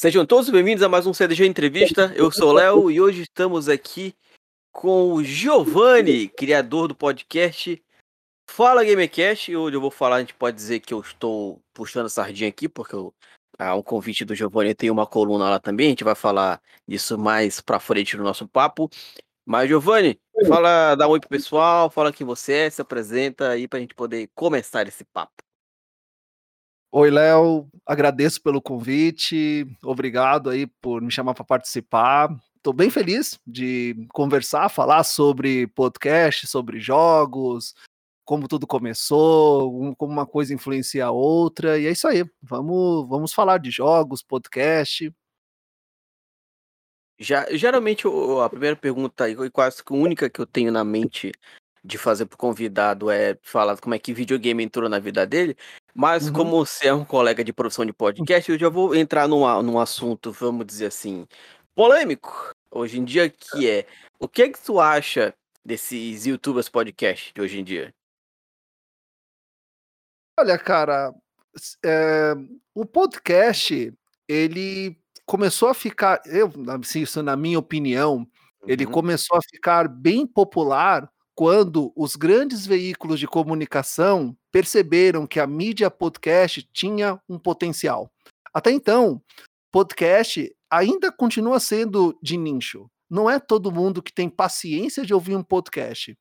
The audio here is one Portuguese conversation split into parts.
Sejam todos bem-vindos a mais um CDG Entrevista. Eu sou o Léo e hoje estamos aqui com o Giovanni, criador do podcast Fala Gamecast. Hoje eu vou falar, a gente pode dizer que eu estou puxando sardinha aqui, porque eu, um convite do Giovanni tem uma coluna lá também. A gente vai falar disso mais pra frente no nosso papo. Mas, Giovanni, fala, dá um oi pro pessoal, fala quem você é, se apresenta aí pra gente poder começar esse papo. Oi, Léo, agradeço pelo convite, obrigado aí por me chamar para participar. Estou bem feliz de conversar, falar sobre podcast, sobre jogos, como tudo começou, como uma coisa influencia a outra, e é isso aí. Vamos, vamos falar de jogos, podcast. Já, geralmente a primeira pergunta e quase que a única que eu tenho na mente de fazer pro convidado é falar como é que videogame entrou na vida dele, mas uhum. como você é um colega de produção de podcast, eu já vou entrar num, num assunto, vamos dizer assim, polêmico, hoje em dia, que é, o que é que tu acha desses youtubers podcast de hoje em dia? Olha, cara, é, o podcast, ele começou a ficar, eu, assim, isso na minha opinião, uhum. ele começou a ficar bem popular quando os grandes veículos de comunicação perceberam que a mídia podcast tinha um potencial. Até então, podcast ainda continua sendo de nicho. Não é todo mundo que tem paciência de ouvir um podcast.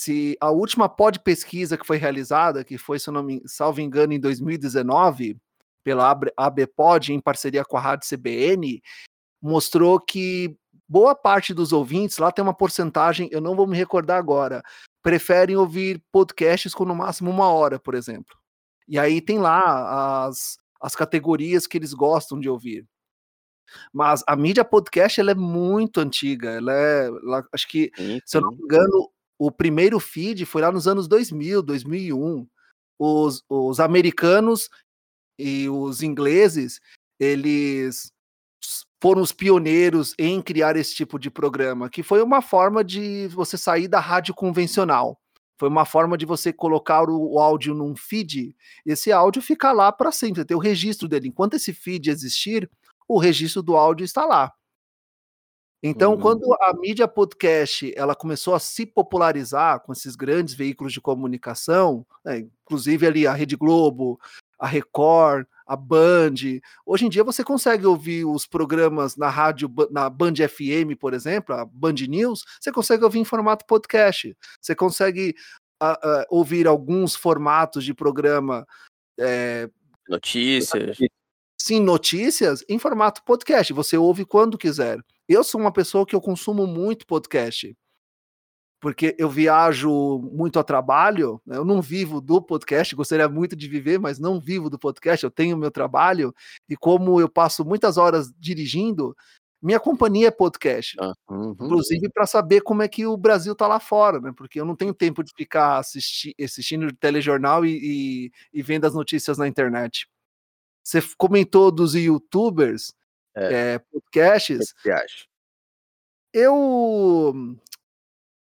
Se a última pod pesquisa que foi realizada, que foi, se eu não me salvo engano, em 2019, pela ABPod, em parceria com a Rádio CBN, mostrou que boa parte dos ouvintes, lá tem uma porcentagem, eu não vou me recordar agora, preferem ouvir podcasts com no máximo uma hora, por exemplo. E aí tem lá as, as categorias que eles gostam de ouvir. Mas a mídia podcast ela é muito antiga. Ela é, ela, acho que, sim, sim. se eu não me engano, o primeiro feed foi lá nos anos 2000, 2001. Os, os americanos e os ingleses, eles foram os pioneiros em criar esse tipo de programa, que foi uma forma de você sair da rádio convencional. Foi uma forma de você colocar o, áudio num feed, esse áudio fica lá para sempre, ter o registro dele. Enquanto esse feed existir, o registro do áudio está lá. Então, uhum. quando a mídia podcast ela começou a se popularizar com esses grandes veículos de comunicação, né, inclusive ali a Rede Globo, a Record, a Band. Hoje em dia você consegue ouvir os programas na rádio, na Band FM, por exemplo, a Band News, você consegue ouvir em formato podcast. Você consegue uh, uh, ouvir alguns formatos de programa. É, notícias. Sim, notícias em formato podcast. Você ouve quando quiser. Eu sou uma pessoa que eu consumo muito podcast porque eu viajo muito a trabalho, né, eu não vivo do podcast, gostaria muito de viver, mas não vivo do podcast, eu tenho meu trabalho, e como eu passo muitas horas dirigindo, minha companhia é podcast. Ah, uhum. Inclusive para saber como é que o Brasil tá lá fora, né? Porque eu não tenho tempo de ficar assisti assistindo telejornal e, e, e vendo as notícias na internet. Você comentou dos youtubers, é. É, podcasts. Eu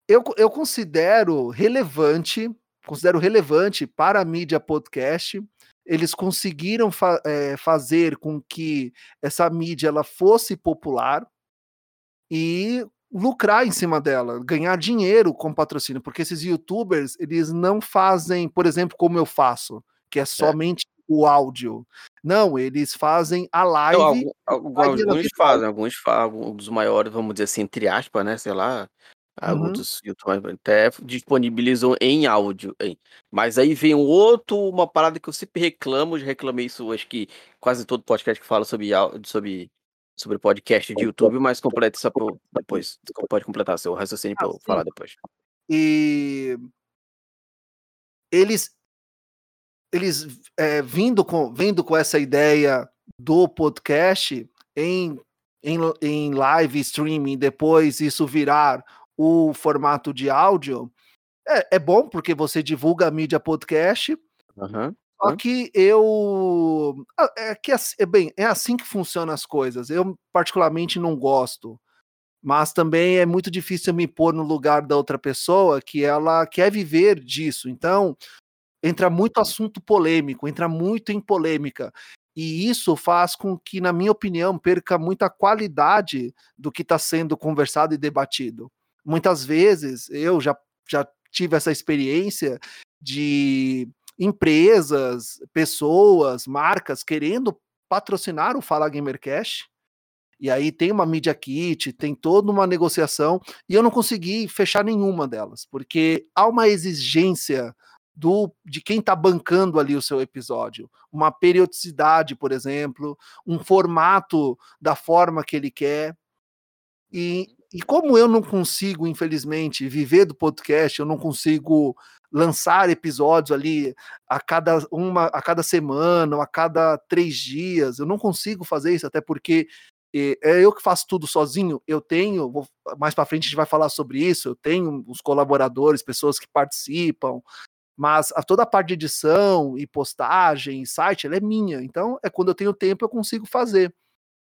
eu, eu considero relevante, considero relevante para a mídia podcast. Eles conseguiram fa é, fazer com que essa mídia ela fosse popular e lucrar em cima dela, ganhar dinheiro com patrocínio, porque esses youtubers, eles não fazem, por exemplo, como eu faço, que é, é. somente é. o áudio. Não, eles fazem a live. alguns, alguns fazem, alguns fazem, alguns dos maiores, vamos dizer assim, entre aspas, né? Sei lá, ah, uhum. Youtubers até disponibilizam em áudio, hein. Mas aí vem outro uma parada que eu sempre reclamo, já reclamei isso acho que quase todo podcast que fala sobre sobre sobre podcast de YouTube, mas completa isso depois. Pode completar seu raciocínio para eu falar depois. E eles eles é, vindo com vindo com essa ideia do podcast em, em, em live streaming, depois isso virar o formato de áudio, é, é bom porque você divulga a mídia podcast. Uhum. Só que eu. Ah, é que é, bem, é assim que funcionam as coisas. Eu, particularmente, não gosto. Mas também é muito difícil me pôr no lugar da outra pessoa que ela quer viver disso. Então, entra muito assunto polêmico, entra muito em polêmica. E isso faz com que, na minha opinião, perca muita qualidade do que está sendo conversado e debatido. Muitas vezes, eu já, já tive essa experiência de empresas, pessoas, marcas querendo patrocinar o Fala Gamercast. E aí tem uma media kit, tem toda uma negociação, e eu não consegui fechar nenhuma delas, porque há uma exigência do de quem está bancando ali o seu episódio, uma periodicidade, por exemplo, um formato da forma que ele quer. E, e como eu não consigo, infelizmente, viver do podcast, eu não consigo lançar episódios ali a cada uma, a cada semana, ou a cada três dias, eu não consigo fazer isso, até porque é eu que faço tudo sozinho. Eu tenho, vou, mais para frente a gente vai falar sobre isso. Eu tenho os colaboradores, pessoas que participam, mas a, toda a parte de edição e postagem site, ela é minha. Então, é quando eu tenho tempo eu consigo fazer.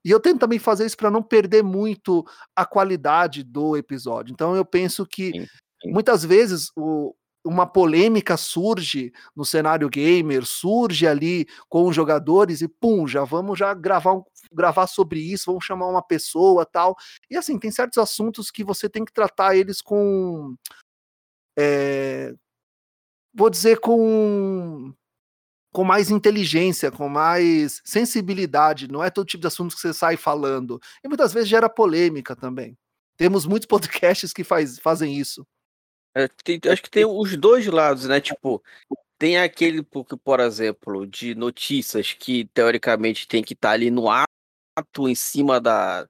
E eu tento também fazer isso para não perder muito a qualidade do episódio. Então, eu penso que sim, sim. muitas vezes o, uma polêmica surge no cenário gamer, surge ali com os jogadores e pum, já vamos já gravar, um, gravar sobre isso, vamos chamar uma pessoa tal. E assim, tem certos assuntos que você tem que tratar eles com. É, vou dizer, com, com mais inteligência, com mais sensibilidade. Não é todo tipo de assunto que você sai falando. E muitas vezes gera polêmica também. Temos muitos podcasts que faz, fazem isso. É, tem, acho que tem os dois lados, né? Tipo, tem aquele, por exemplo, de notícias que teoricamente tem que estar tá ali no ato, em cima da,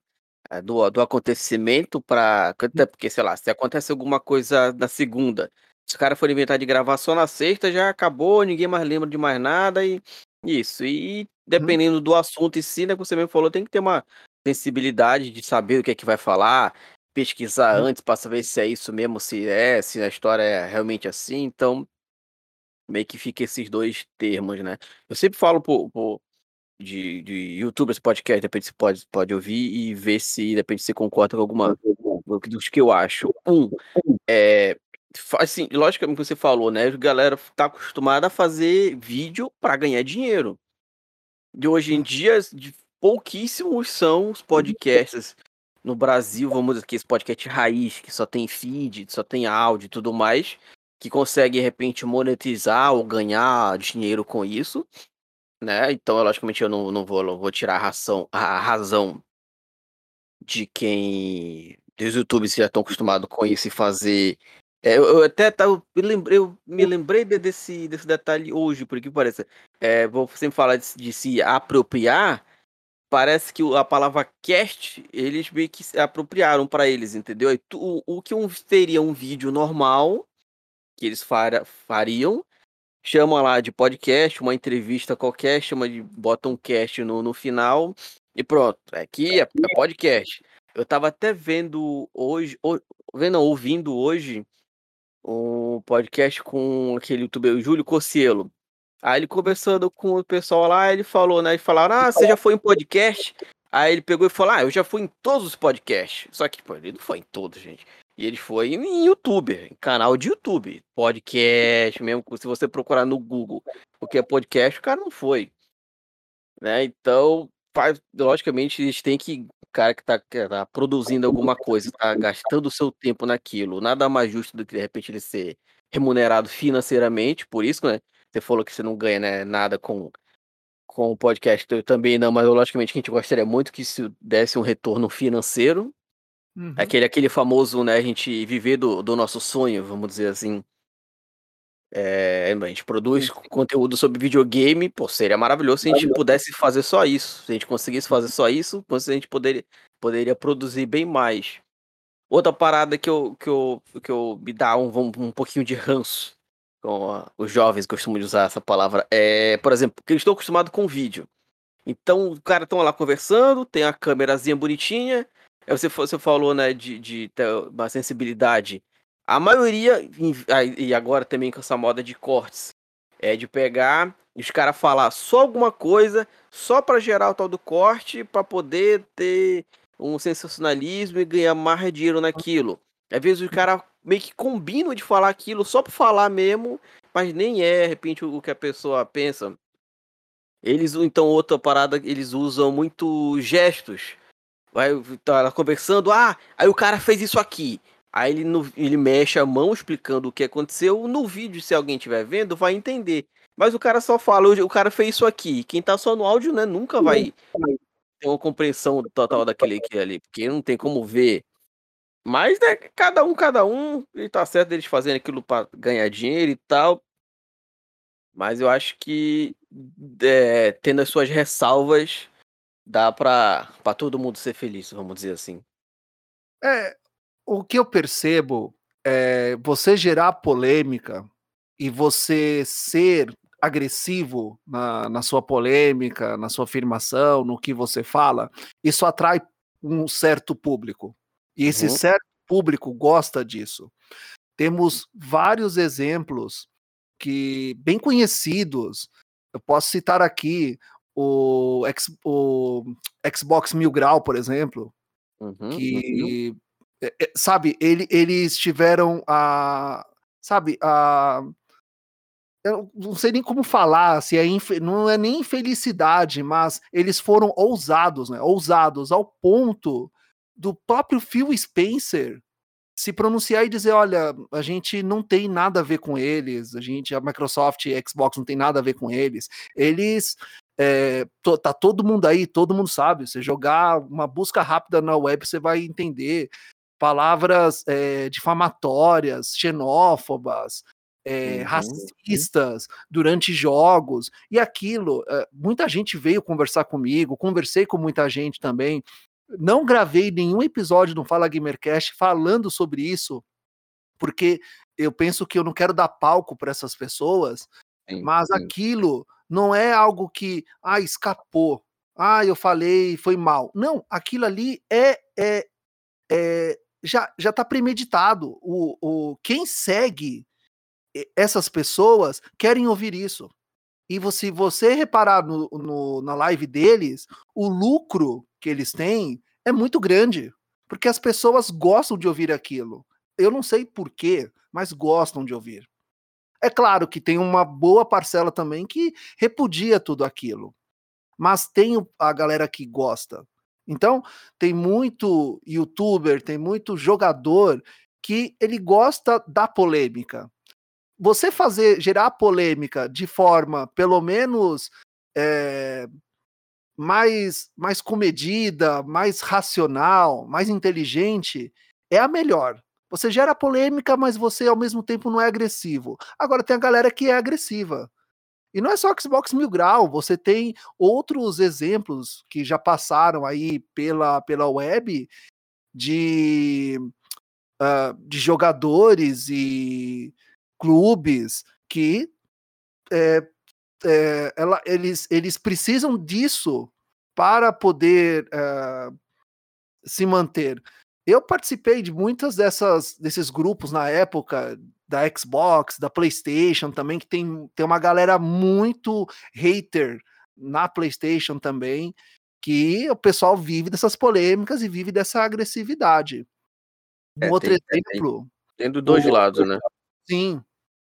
é, do, do acontecimento, para porque, sei lá, se acontece alguma coisa na segunda, se o cara for inventar de gravar só na sexta, já acabou, ninguém mais lembra de mais nada e isso. E uhum. dependendo do assunto em si, né, que você mesmo falou, tem que ter uma sensibilidade de saber o que é que vai falar, pesquisar uhum. antes para saber se é isso mesmo, se é, se a história é realmente assim. Então, meio que fica esses dois termos, né? Eu sempre falo por, por de, de youtubers, podcast, de repente você pode, pode ouvir e ver se, de repente, você concorda com alguma dos que eu acho. Um, é, assim, logicamente você falou, né? A galera tá acostumada a fazer vídeo para ganhar dinheiro. De hoje em dia, de pouquíssimos são os podcasts no Brasil, vamos dizer que esse podcast raiz, que só tem feed, só tem áudio e tudo mais, que consegue de repente monetizar ou ganhar dinheiro com isso, né? Então, logicamente, eu não, não, vou, não vou tirar a, ração, a razão de quem dos youtubers já estão acostumados com isso e fazer é, eu, eu, até tava, me lembrei, eu me lembrei de, desse, desse detalhe hoje, por que parece. É, vou sempre falar de, de, se apropriar. Parece que a palavra cast, eles meio que se apropriaram para eles, entendeu? E o, o que um, seria um vídeo normal, que eles fara, fariam, chama lá de podcast, uma entrevista qualquer, chama de bota um cast no, no final e pronto. Aqui é, é podcast. Eu tava até vendo hoje, ou, vendo, ouvindo hoje um podcast com aquele youtuber, o Júlio Cocielo. Aí ele conversando com o pessoal lá, ele falou, né? Eles falaram, ah, você já foi em podcast? Aí ele pegou e falou, ah, eu já fui em todos os podcasts. Só que, pô, ele não foi em todos, gente. E ele foi em youtuber, em canal de YouTube. Podcast, mesmo se você procurar no Google o que é podcast, o cara não foi. Né? Então, logicamente, eles têm que cara que tá, que tá produzindo alguma coisa, tá gastando o seu tempo naquilo, nada mais justo do que de repente ele ser remunerado financeiramente, por isso, né? Você falou que você não ganha né, nada com, com o podcast, eu também não, mas logicamente que a gente gostaria muito que isso desse um retorno financeiro. Uhum. Aquele, aquele famoso, né, a gente viver do, do nosso sonho, vamos dizer assim. É, a gente produz conteúdo sobre videogame, pô, seria maravilhoso se a gente pudesse fazer só isso. Se a gente conseguisse fazer só isso, a gente poderia, poderia produzir bem mais. Outra parada que eu, que eu, que eu me dá um, um pouquinho de ranço com os jovens costumam usar essa palavra é, por exemplo, porque eles estão acostumados com vídeo. Então, o cara estão lá conversando, tem a câmerazinha bonitinha. Você, você falou, né, de, de ter uma sensibilidade a maioria, e agora também com essa moda de cortes, é de pegar os caras falar só alguma coisa, só para gerar o tal do corte, para poder ter um sensacionalismo e ganhar mais dinheiro naquilo. Às vezes o cara meio que combina de falar aquilo só para falar mesmo, mas nem é, de repente, o que a pessoa pensa. Eles, então, outra parada, eles usam muito gestos. Vai, tá conversando, ah, aí o cara fez isso aqui. Aí ele, no, ele mexe a mão explicando o que aconteceu. No vídeo, se alguém estiver vendo, vai entender. Mas o cara só fala, o cara fez isso aqui. Quem tá só no áudio, né, nunca vai ter uma compreensão total daquele que ali, porque não tem como ver. Mas, né, cada um, cada um, e tá certo eles fazendo aquilo para ganhar dinheiro e tal. Mas eu acho que é, tendo as suas ressalvas, dá pra, pra todo mundo ser feliz, vamos dizer assim. É, o que eu percebo é você gerar polêmica e você ser agressivo na, na sua polêmica, na sua afirmação, no que você fala, isso atrai um certo público. E esse uhum. certo público gosta disso. Temos vários exemplos que bem conhecidos. Eu posso citar aqui o, o Xbox Mil Grau, por exemplo, uhum, que uhum. Sabe, ele, eles tiveram a sabe, a eu não sei nem como falar, se é não é nem infelicidade, mas eles foram ousados, né? Ousados ao ponto do próprio Phil Spencer se pronunciar e dizer, olha, a gente não tem nada a ver com eles, a gente, a Microsoft e a Xbox não tem nada a ver com eles. Eles é, to, tá todo mundo aí, todo mundo sabe. Você jogar uma busca rápida na web, você vai entender palavras é, difamatórias, xenófobas, é, uhum. racistas durante jogos e aquilo. É, muita gente veio conversar comigo, conversei com muita gente também não gravei nenhum episódio do Fala Gamercast falando sobre isso, porque eu penso que eu não quero dar palco para essas pessoas, sim, mas sim. aquilo não é algo que, ah, escapou, ah, eu falei, foi mal. Não, aquilo ali é, é, é já já está premeditado. O, o quem segue essas pessoas querem ouvir isso. E se você reparar no, no, na live deles, o lucro que eles têm é muito grande, porque as pessoas gostam de ouvir aquilo. Eu não sei porquê, mas gostam de ouvir. É claro que tem uma boa parcela também que repudia tudo aquilo, mas tem a galera que gosta. Então, tem muito youtuber, tem muito jogador que ele gosta da polêmica você fazer gerar polêmica de forma pelo menos é, mais mais comedida, mais racional, mais inteligente é a melhor. Você gera polêmica, mas você ao mesmo tempo não é agressivo. Agora tem a galera que é agressiva. E não é só Xbox Mil Grau, você tem outros exemplos que já passaram aí pela, pela web de, uh, de jogadores e clubes que é, é, ela, eles, eles precisam disso para poder é, se manter. Eu participei de muitas dessas desses grupos na época da Xbox, da PlayStation também, que tem, tem uma galera muito hater na PlayStation também, que o pessoal vive dessas polêmicas e vive dessa agressividade. Um é, outro tem, exemplo. Tem, tem do dois o, lados, né? Sim,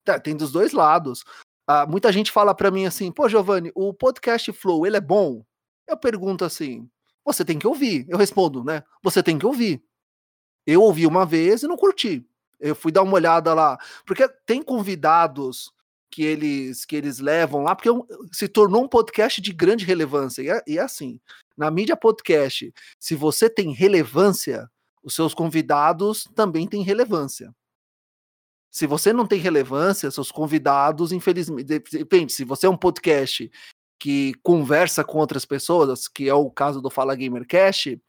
tá, tem dos dois lados. Ah, muita gente fala para mim assim, pô, Giovanni, o podcast Flow, ele é bom? Eu pergunto assim, você tem que ouvir. Eu respondo, né? Você tem que ouvir. Eu ouvi uma vez e não curti. Eu fui dar uma olhada lá, porque tem convidados que eles que eles levam lá, porque se tornou um podcast de grande relevância. E é, e é assim, na mídia podcast, se você tem relevância, os seus convidados também têm relevância. Se você não tem relevância, seus convidados, infelizmente, depende, se você é um podcast que conversa com outras pessoas, que é o caso do Fala Gamercast,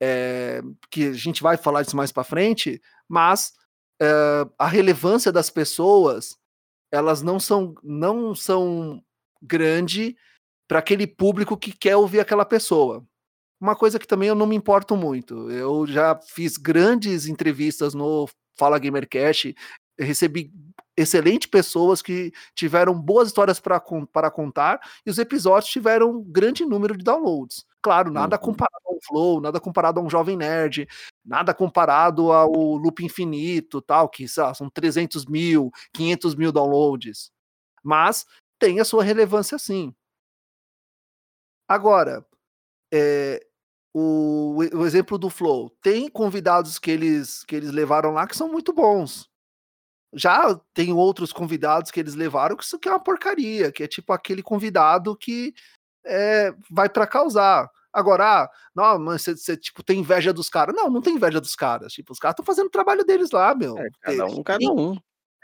é, que a gente vai falar disso mais para frente, mas é, a relevância das pessoas, elas não são não são grande para aquele público que quer ouvir aquela pessoa. Uma coisa que também eu não me importo muito. Eu já fiz grandes entrevistas no Fala Gamercast, recebi excelentes pessoas que tiveram boas histórias para contar e os episódios tiveram um grande número de downloads. Claro, nada uhum. comparado ao Flow, nada comparado a um Jovem Nerd, nada comparado ao Loop Infinito, tal, que lá, são 300 mil, 500 mil downloads. Mas tem a sua relevância sim. Agora, é, o, o exemplo do Flow, tem convidados que eles, que eles levaram lá que são muito bons. Já tem outros convidados que eles levaram que isso que é uma porcaria, que é tipo aquele convidado que é, vai para causar. Agora, ah, não, mas você, você, tipo, tem inveja dos caras. Não, não tem inveja dos caras. Tipo, os caras estão fazendo o trabalho deles lá, meu. É, cada um, cada um.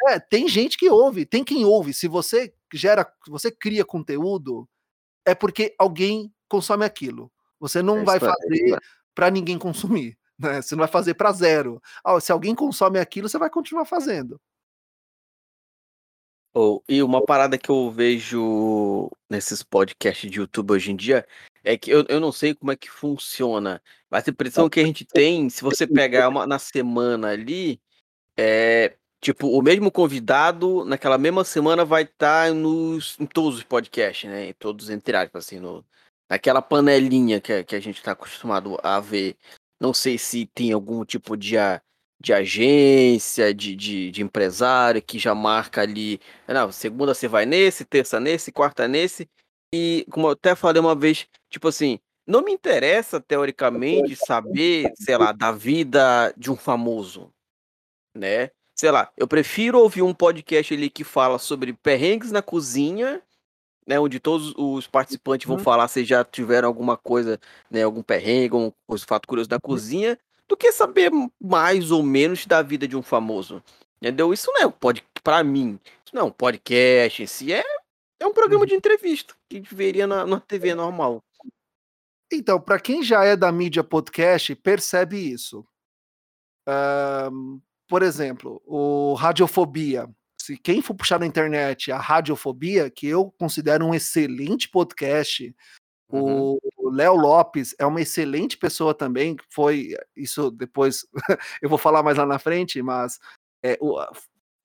É, tem gente que ouve, tem quem ouve. Se você gera, você cria conteúdo, é porque alguém consome aquilo. Você não é vai fazer para ninguém consumir, né? Você não vai fazer para zero. Ah, se alguém consome aquilo, você vai continuar fazendo. Oh, e uma parada que eu vejo nesses podcasts de YouTube hoje em dia é que eu, eu não sei como é que funciona, mas a impressão que a gente tem, se você pegar uma na semana ali, é tipo, o mesmo convidado naquela mesma semana vai estar tá nos em todos os podcasts, né? Em todos entre aspas, assim, no, naquela panelinha que, que a gente está acostumado a ver. Não sei se tem algum tipo de, de agência, de, de, de, empresário que já marca ali. Não, segunda você vai nesse, terça nesse, quarta nesse. E como eu até falei uma vez, tipo assim, não me interessa teoricamente saber, sei lá, da vida de um famoso, né? Sei lá, eu prefiro ouvir um podcast ali que fala sobre perrengues na cozinha, né, onde todos os participantes vão uhum. falar se já tiveram alguma coisa, né, algum perrengue, algum fato curioso da uhum. cozinha, do que saber mais ou menos da vida de um famoso. Entendeu? Isso não é pode para mim, isso não é um podcast em si, é, é um programa uhum. de entrevista que veria na, na TV normal. Então, para quem já é da mídia podcast, percebe isso. por exemplo, o Radiofobia. Se quem for puxar na internet a Radiofobia, que eu considero um excelente podcast, Uhum. O Léo Lopes é uma excelente pessoa também, foi isso depois eu vou falar mais lá na frente, mas é, o,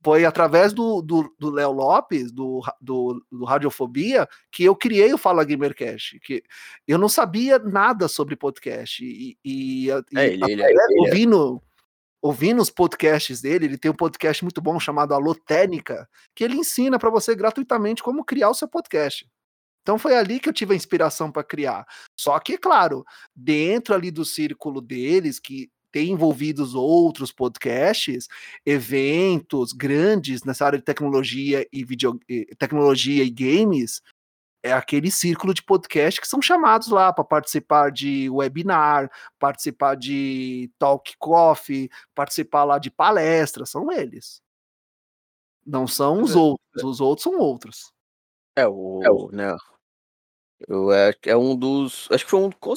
foi através do Léo Lopes, do, do, do, Radiofobia, que eu criei o Fala Gamercast. Que eu não sabia nada sobre podcast. E, e, é, ele, ele, ele, ouvindo, ouvindo os podcasts dele, ele tem um podcast muito bom chamado Alô Técnica, que ele ensina para você gratuitamente como criar o seu podcast. Então foi ali que eu tive a inspiração para criar. Só que, claro, dentro ali do círculo deles, que tem envolvidos outros podcasts, eventos grandes nessa área de tecnologia e video, tecnologia e games, é aquele círculo de podcast que são chamados lá para participar de webinar, participar de talk coffee, participar lá de palestras, são eles. Não são os é. outros, os outros são outros. É o, é o né, eu é, é um dos. Acho que foi um. Com,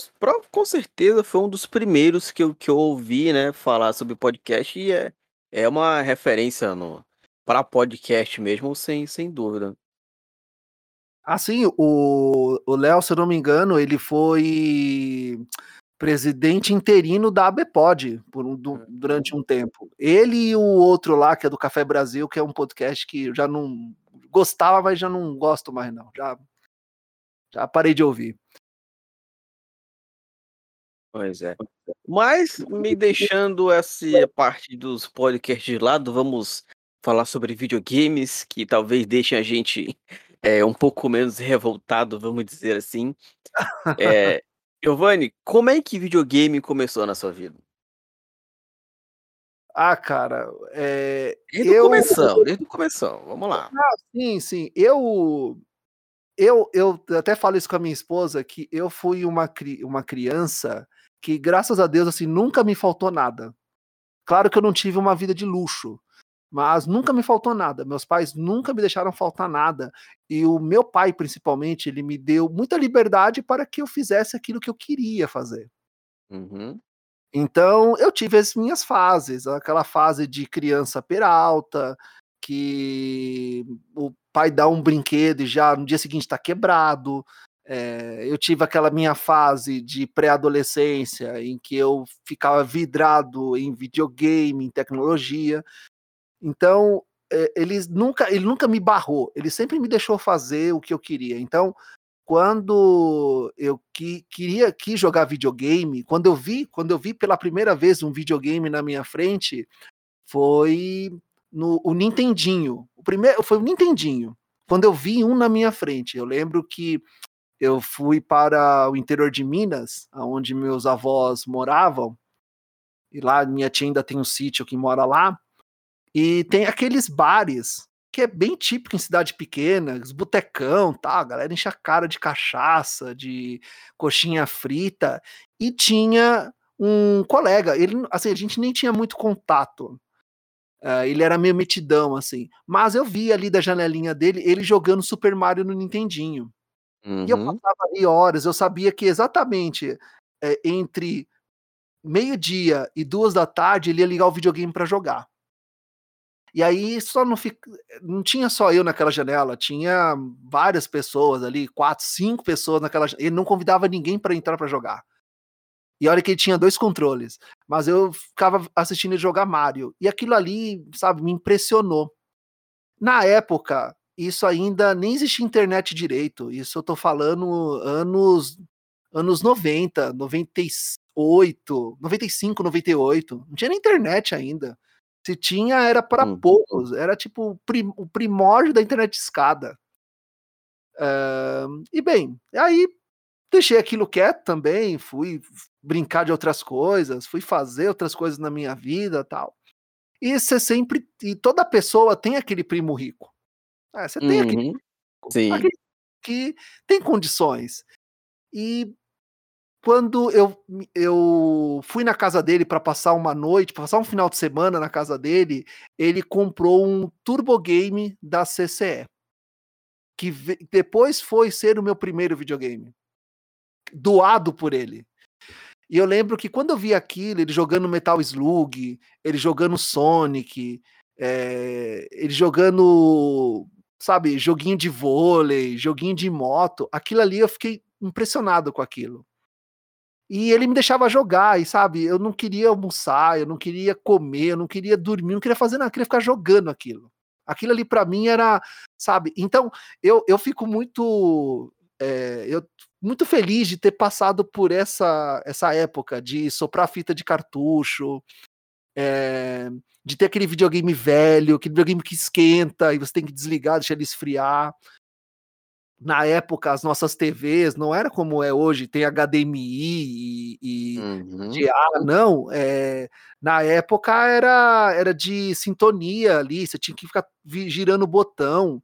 com certeza foi um dos primeiros que eu, que eu ouvi, né? Falar sobre podcast e é, é uma referência no, para podcast mesmo, sem, sem dúvida. Assim, o Léo, se eu não me engano, ele foi presidente interino da ABPOD por um, do, hum. durante um tempo. Ele e o outro lá, que é do Café Brasil, que é um podcast que eu já não gostava, mas já não gosto mais, não. Já já parei de ouvir. Pois é. Mas, me deixando essa parte dos podcasts de lado, vamos falar sobre videogames, que talvez deixem a gente é, um pouco menos revoltado, vamos dizer assim. É, Giovanni, como é que videogame começou na sua vida? Ah, cara, é, desde eu... o começo, desde o começo, vamos lá. Ah, sim, sim. Eu eu, eu até falo isso com a minha esposa, que eu fui uma, uma criança que, graças a Deus, assim, nunca me faltou nada. Claro que eu não tive uma vida de luxo, mas nunca me faltou nada. Meus pais nunca me deixaram faltar nada. E o meu pai, principalmente, ele me deu muita liberdade para que eu fizesse aquilo que eu queria fazer. Uhum. Então, eu tive as minhas fases, aquela fase de criança peralta, que o pai dá um brinquedo e já no dia seguinte está quebrado. É, eu tive aquela minha fase de pré-adolescência em que eu ficava vidrado em videogame, em tecnologia. Então, é, ele, nunca, ele nunca me barrou, ele sempre me deixou fazer o que eu queria. Então, quando eu que, queria que jogar videogame, quando eu vi, quando eu vi pela primeira vez um videogame na minha frente, foi no o Nintendinho. O primeiro foi o Nintendinho. Quando eu vi um na minha frente, eu lembro que eu fui para o interior de Minas, onde meus avós moravam, e lá minha tia ainda tem um sítio que mora lá, e tem aqueles bares que é bem típico em cidade pequena, os botecão, tá, a galera enche a cara de cachaça, de coxinha frita, e tinha um colega, ele, assim, a gente nem tinha muito contato, uh, ele era meio metidão, assim, mas eu vi ali da janelinha dele, ele jogando Super Mario no Nintendinho, uhum. e eu uhum. passava ali horas, eu sabia que exatamente é, entre meio-dia e duas da tarde ele ia ligar o videogame para jogar. E aí só não fica, não tinha só eu naquela janela, tinha várias pessoas ali, quatro, cinco pessoas naquela. Ele não convidava ninguém para entrar para jogar. E olha que ele tinha dois controles, mas eu ficava assistindo ele jogar Mario. E aquilo ali, sabe, me impressionou. Na época, isso ainda nem existia internet direito. Isso eu tô falando anos anos 90, 98, 95, 98. Não tinha nem internet ainda. Se tinha, era para hum. poucos. Era tipo o primórdio da internet escada. Uh, e bem, aí deixei aquilo quieto também, fui brincar de outras coisas, fui fazer outras coisas na minha vida tal. E você sempre. E toda pessoa tem aquele primo rico. É, você tem uhum. aquele, Sim. aquele que tem condições. E quando eu, eu fui na casa dele para passar uma noite, pra passar um final de semana na casa dele, ele comprou um Turbo Game da CCE, que depois foi ser o meu primeiro videogame, doado por ele. E eu lembro que quando eu vi aquilo, ele jogando Metal Slug, ele jogando Sonic, é, ele jogando, sabe, joguinho de vôlei, joguinho de moto, aquilo ali eu fiquei impressionado com aquilo. E ele me deixava jogar, e sabe, eu não queria almoçar, eu não queria comer, eu não queria dormir, não queria fazer nada, eu queria ficar jogando aquilo. Aquilo ali para mim era, sabe? Então, eu, eu fico muito é, eu muito feliz de ter passado por essa essa época de soprar fita de cartucho, é, de ter aquele videogame velho, aquele videogame que esquenta e você tem que desligar, deixar ele esfriar na época as nossas TVs não era como é hoje, tem HDMI e, e uhum. Não. É, na época era, era de sintonia ali, você tinha que ficar girando o botão.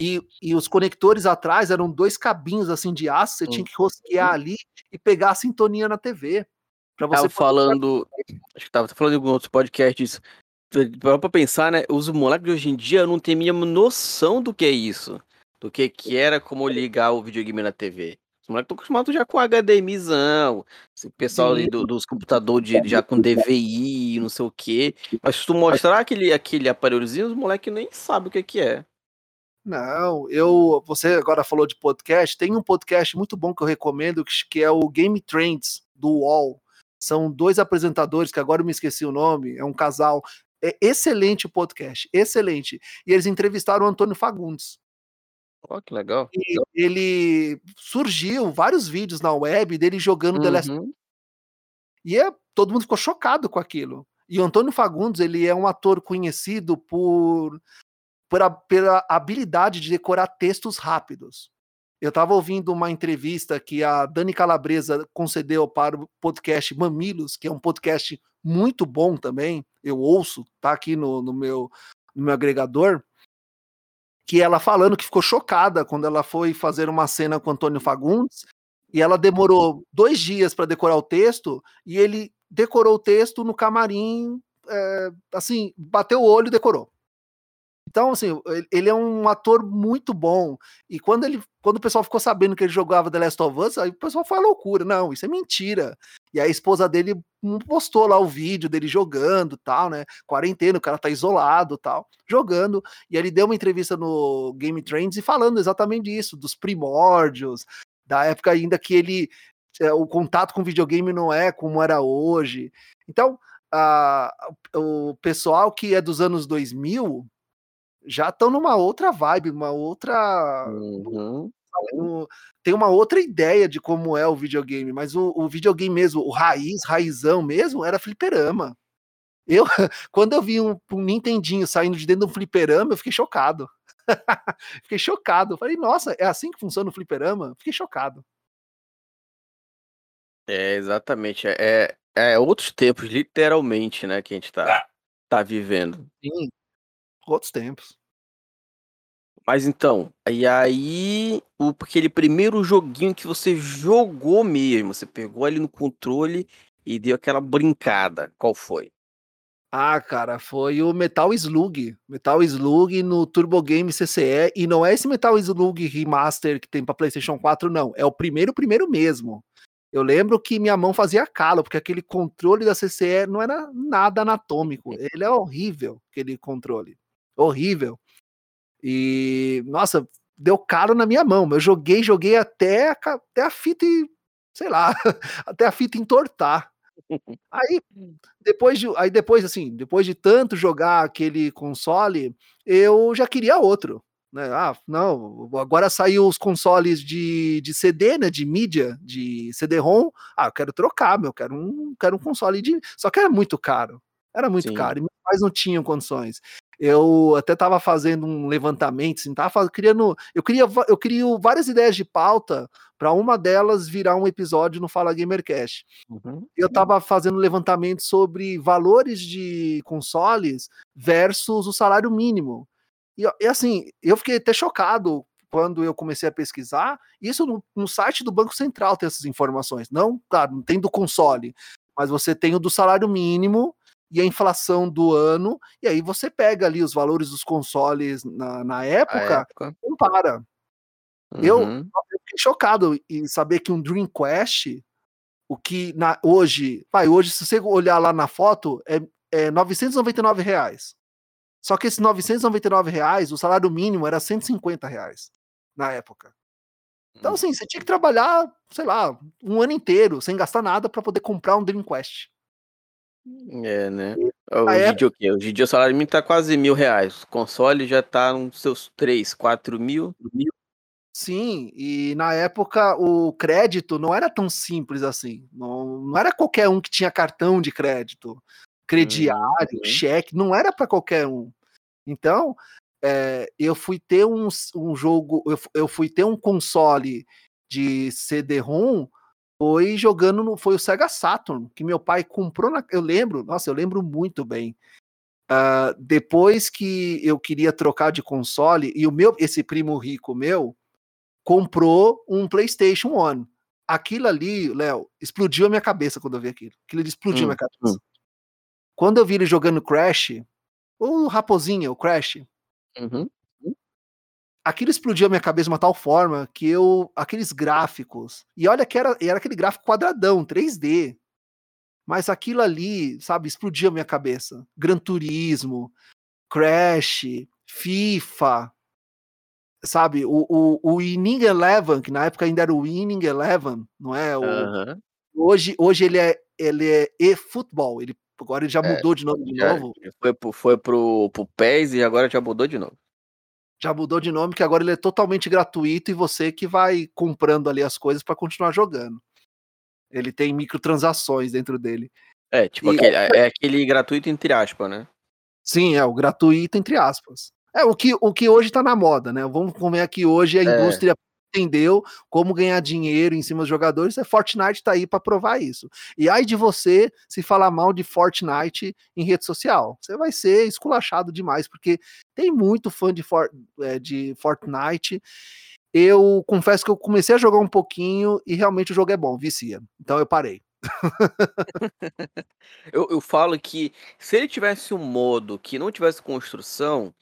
E, e os conectores atrás eram dois cabinhos assim de aço, você uhum. tinha que rosquear ali e pegar a sintonia na TV. Pra você tava falando. Acho que tava falando em alguns outros podcasts. Pra pensar, né? Os moleques de hoje em dia não têm mínima noção do que é isso do que que era como ligar o videogame na TV. Os moleques estão acostumados já com HDMizão, esse pessoal ali do, dos computadores já com DVI, não sei o quê. Mas se tu mostrar aquele, aquele aparelhozinho, os moleques nem sabem o que que é. Não, eu. Você agora falou de podcast. Tem um podcast muito bom que eu recomendo, que é o Game Trends do UOL. São dois apresentadores, que agora eu me esqueci o nome, é um casal. É excelente o podcast, excelente. E eles entrevistaram o Antônio Fagundes. Ó, que legal. E ele surgiu vários vídeos na web dele jogando The Last Uhum. E é, todo mundo ficou chocado com aquilo. E o Antônio Fagundes, ele é um ator conhecido por, por a, pela habilidade de decorar textos rápidos. Eu estava ouvindo uma entrevista que a Dani Calabresa concedeu para o podcast Mamilos, que é um podcast muito bom também. Eu ouço, tá aqui no, no meu, no meu agregador que ela falando que ficou chocada quando ela foi fazer uma cena com Antônio Fagundes e ela demorou dois dias para decorar o texto e ele decorou o texto no camarim, é, assim, bateu o olho e decorou. Então, assim, ele é um ator muito bom. E quando ele, quando o pessoal ficou sabendo que ele jogava The Last of Us, aí o pessoal foi loucura. Não, isso é mentira. E a esposa dele postou lá o vídeo dele jogando, tal, né? Quarentena, o cara tá isolado, tal, jogando. E ele deu uma entrevista no Game Trends e falando exatamente disso, dos primórdios, da época ainda que ele é, o contato com videogame não é como era hoje. Então, a, o pessoal que é dos anos 2000 já estão numa outra vibe, uma outra. Uhum. tem uma outra ideia de como é o videogame, mas o, o, videogame mesmo, o raiz, raizão mesmo, era fliperama. Eu, quando eu vi um, um Nintendinho saindo de dentro de um fliperama, eu fiquei chocado. Fiquei chocado. Falei, nossa, é assim que funciona o fliperama? Fiquei chocado. É, exatamente. É, é, é outros tempos, literalmente, né, que a gente tá, tá vivendo. Sim, outros tempos. Mas então, e aí, o, aquele primeiro joguinho que você jogou mesmo, você pegou ali no controle e deu aquela brincada, qual foi? Ah, cara, foi o Metal Slug. Metal Slug no Turbo Game CCE. E não é esse Metal Slug Remaster que tem pra PlayStation 4, não. É o primeiro, primeiro mesmo. Eu lembro que minha mão fazia calo, porque aquele controle da CCE não era nada anatômico. Ele é horrível, aquele controle. Horrível. E, nossa, deu caro na minha mão. Eu joguei, joguei até, até a fita, sei lá, até a fita entortar. Aí depois de, aí depois assim, depois de tanto jogar aquele console, eu já queria outro, né? Ah, não, agora saiu os consoles de, de CD, né, de mídia, de CD-ROM. Ah, eu quero trocar, meu, quero um, quero um console de, só que era muito caro. Era muito Sim. caro, e meus pais não tinham condições eu até estava fazendo um levantamento, assim, tava criando, eu queria, eu queria várias ideias de pauta para uma delas virar um episódio no Fala Gamercast. Uhum. Eu estava fazendo levantamento sobre valores de consoles versus o salário mínimo. E, e, assim, eu fiquei até chocado quando eu comecei a pesquisar. Isso no, no site do Banco Central tem essas informações. Não, claro, não tem do console, mas você tem o do salário mínimo e a inflação do ano, e aí você pega ali os valores dos consoles na, na época, época. compara. Uhum. Eu, eu fiquei chocado em saber que um Dreamcast, o que na, hoje, vai, hoje, se você olhar lá na foto, é, é 999 reais. Só que esses 999 reais, o salário mínimo era 150 reais na época. Então, hum. assim, você tinha que trabalhar, sei lá, um ano inteiro, sem gastar nada para poder comprar um Dreamcast. É, né? Hoje em dia o quê? Hoje em dia o salário mínimo tá quase mil reais. O console já tá nos seus 3, 4 mil. mil. Sim, e na época o crédito não era tão simples assim. Não, não era qualquer um que tinha cartão de crédito, crediário, hum, cheque, não era para qualquer um. Então, é, eu fui ter um, um jogo, eu, eu fui ter um console de CD-ROM foi jogando no foi o Sega Saturn, que meu pai comprou na, eu lembro, nossa, eu lembro muito bem. Uh, depois que eu queria trocar de console e o meu esse primo rico meu comprou um PlayStation One. Aquilo ali, Léo, explodiu a minha cabeça quando eu vi aquilo. Aquilo ali explodiu hum, a minha cabeça. Hum. Quando eu vi ele jogando Crash, o Raposinha, o Crash, uhum aquilo explodiu a minha cabeça de uma tal forma que eu. Aqueles gráficos. E olha que era, era aquele gráfico quadradão, 3D. Mas aquilo ali, sabe, explodiu a minha cabeça. Gran Turismo, Crash, FIFA, sabe, o, o, o Winning Eleven, que na época ainda era o Winning Eleven, não é? O, hoje, hoje ele é ele é e-futebol, ele agora ele já é, mudou de nome de novo. Foi, pro, foi pro, pro PES e agora já mudou de novo já mudou de nome, que agora ele é totalmente gratuito e você que vai comprando ali as coisas para continuar jogando. Ele tem microtransações dentro dele. É, tipo, e... aquele, é aquele gratuito entre aspas, né? Sim, é o gratuito entre aspas. É o que, o que hoje tá na moda, né? Vamos comer aqui hoje a é. Entendeu como ganhar dinheiro em cima dos jogadores, é Fortnite tá aí para provar isso. E aí de você se falar mal de Fortnite em rede social. Você vai ser esculachado demais, porque tem muito fã de, For, é, de Fortnite. Eu confesso que eu comecei a jogar um pouquinho e realmente o jogo é bom, vicia. Então eu parei. eu, eu falo que se ele tivesse um modo que não tivesse construção,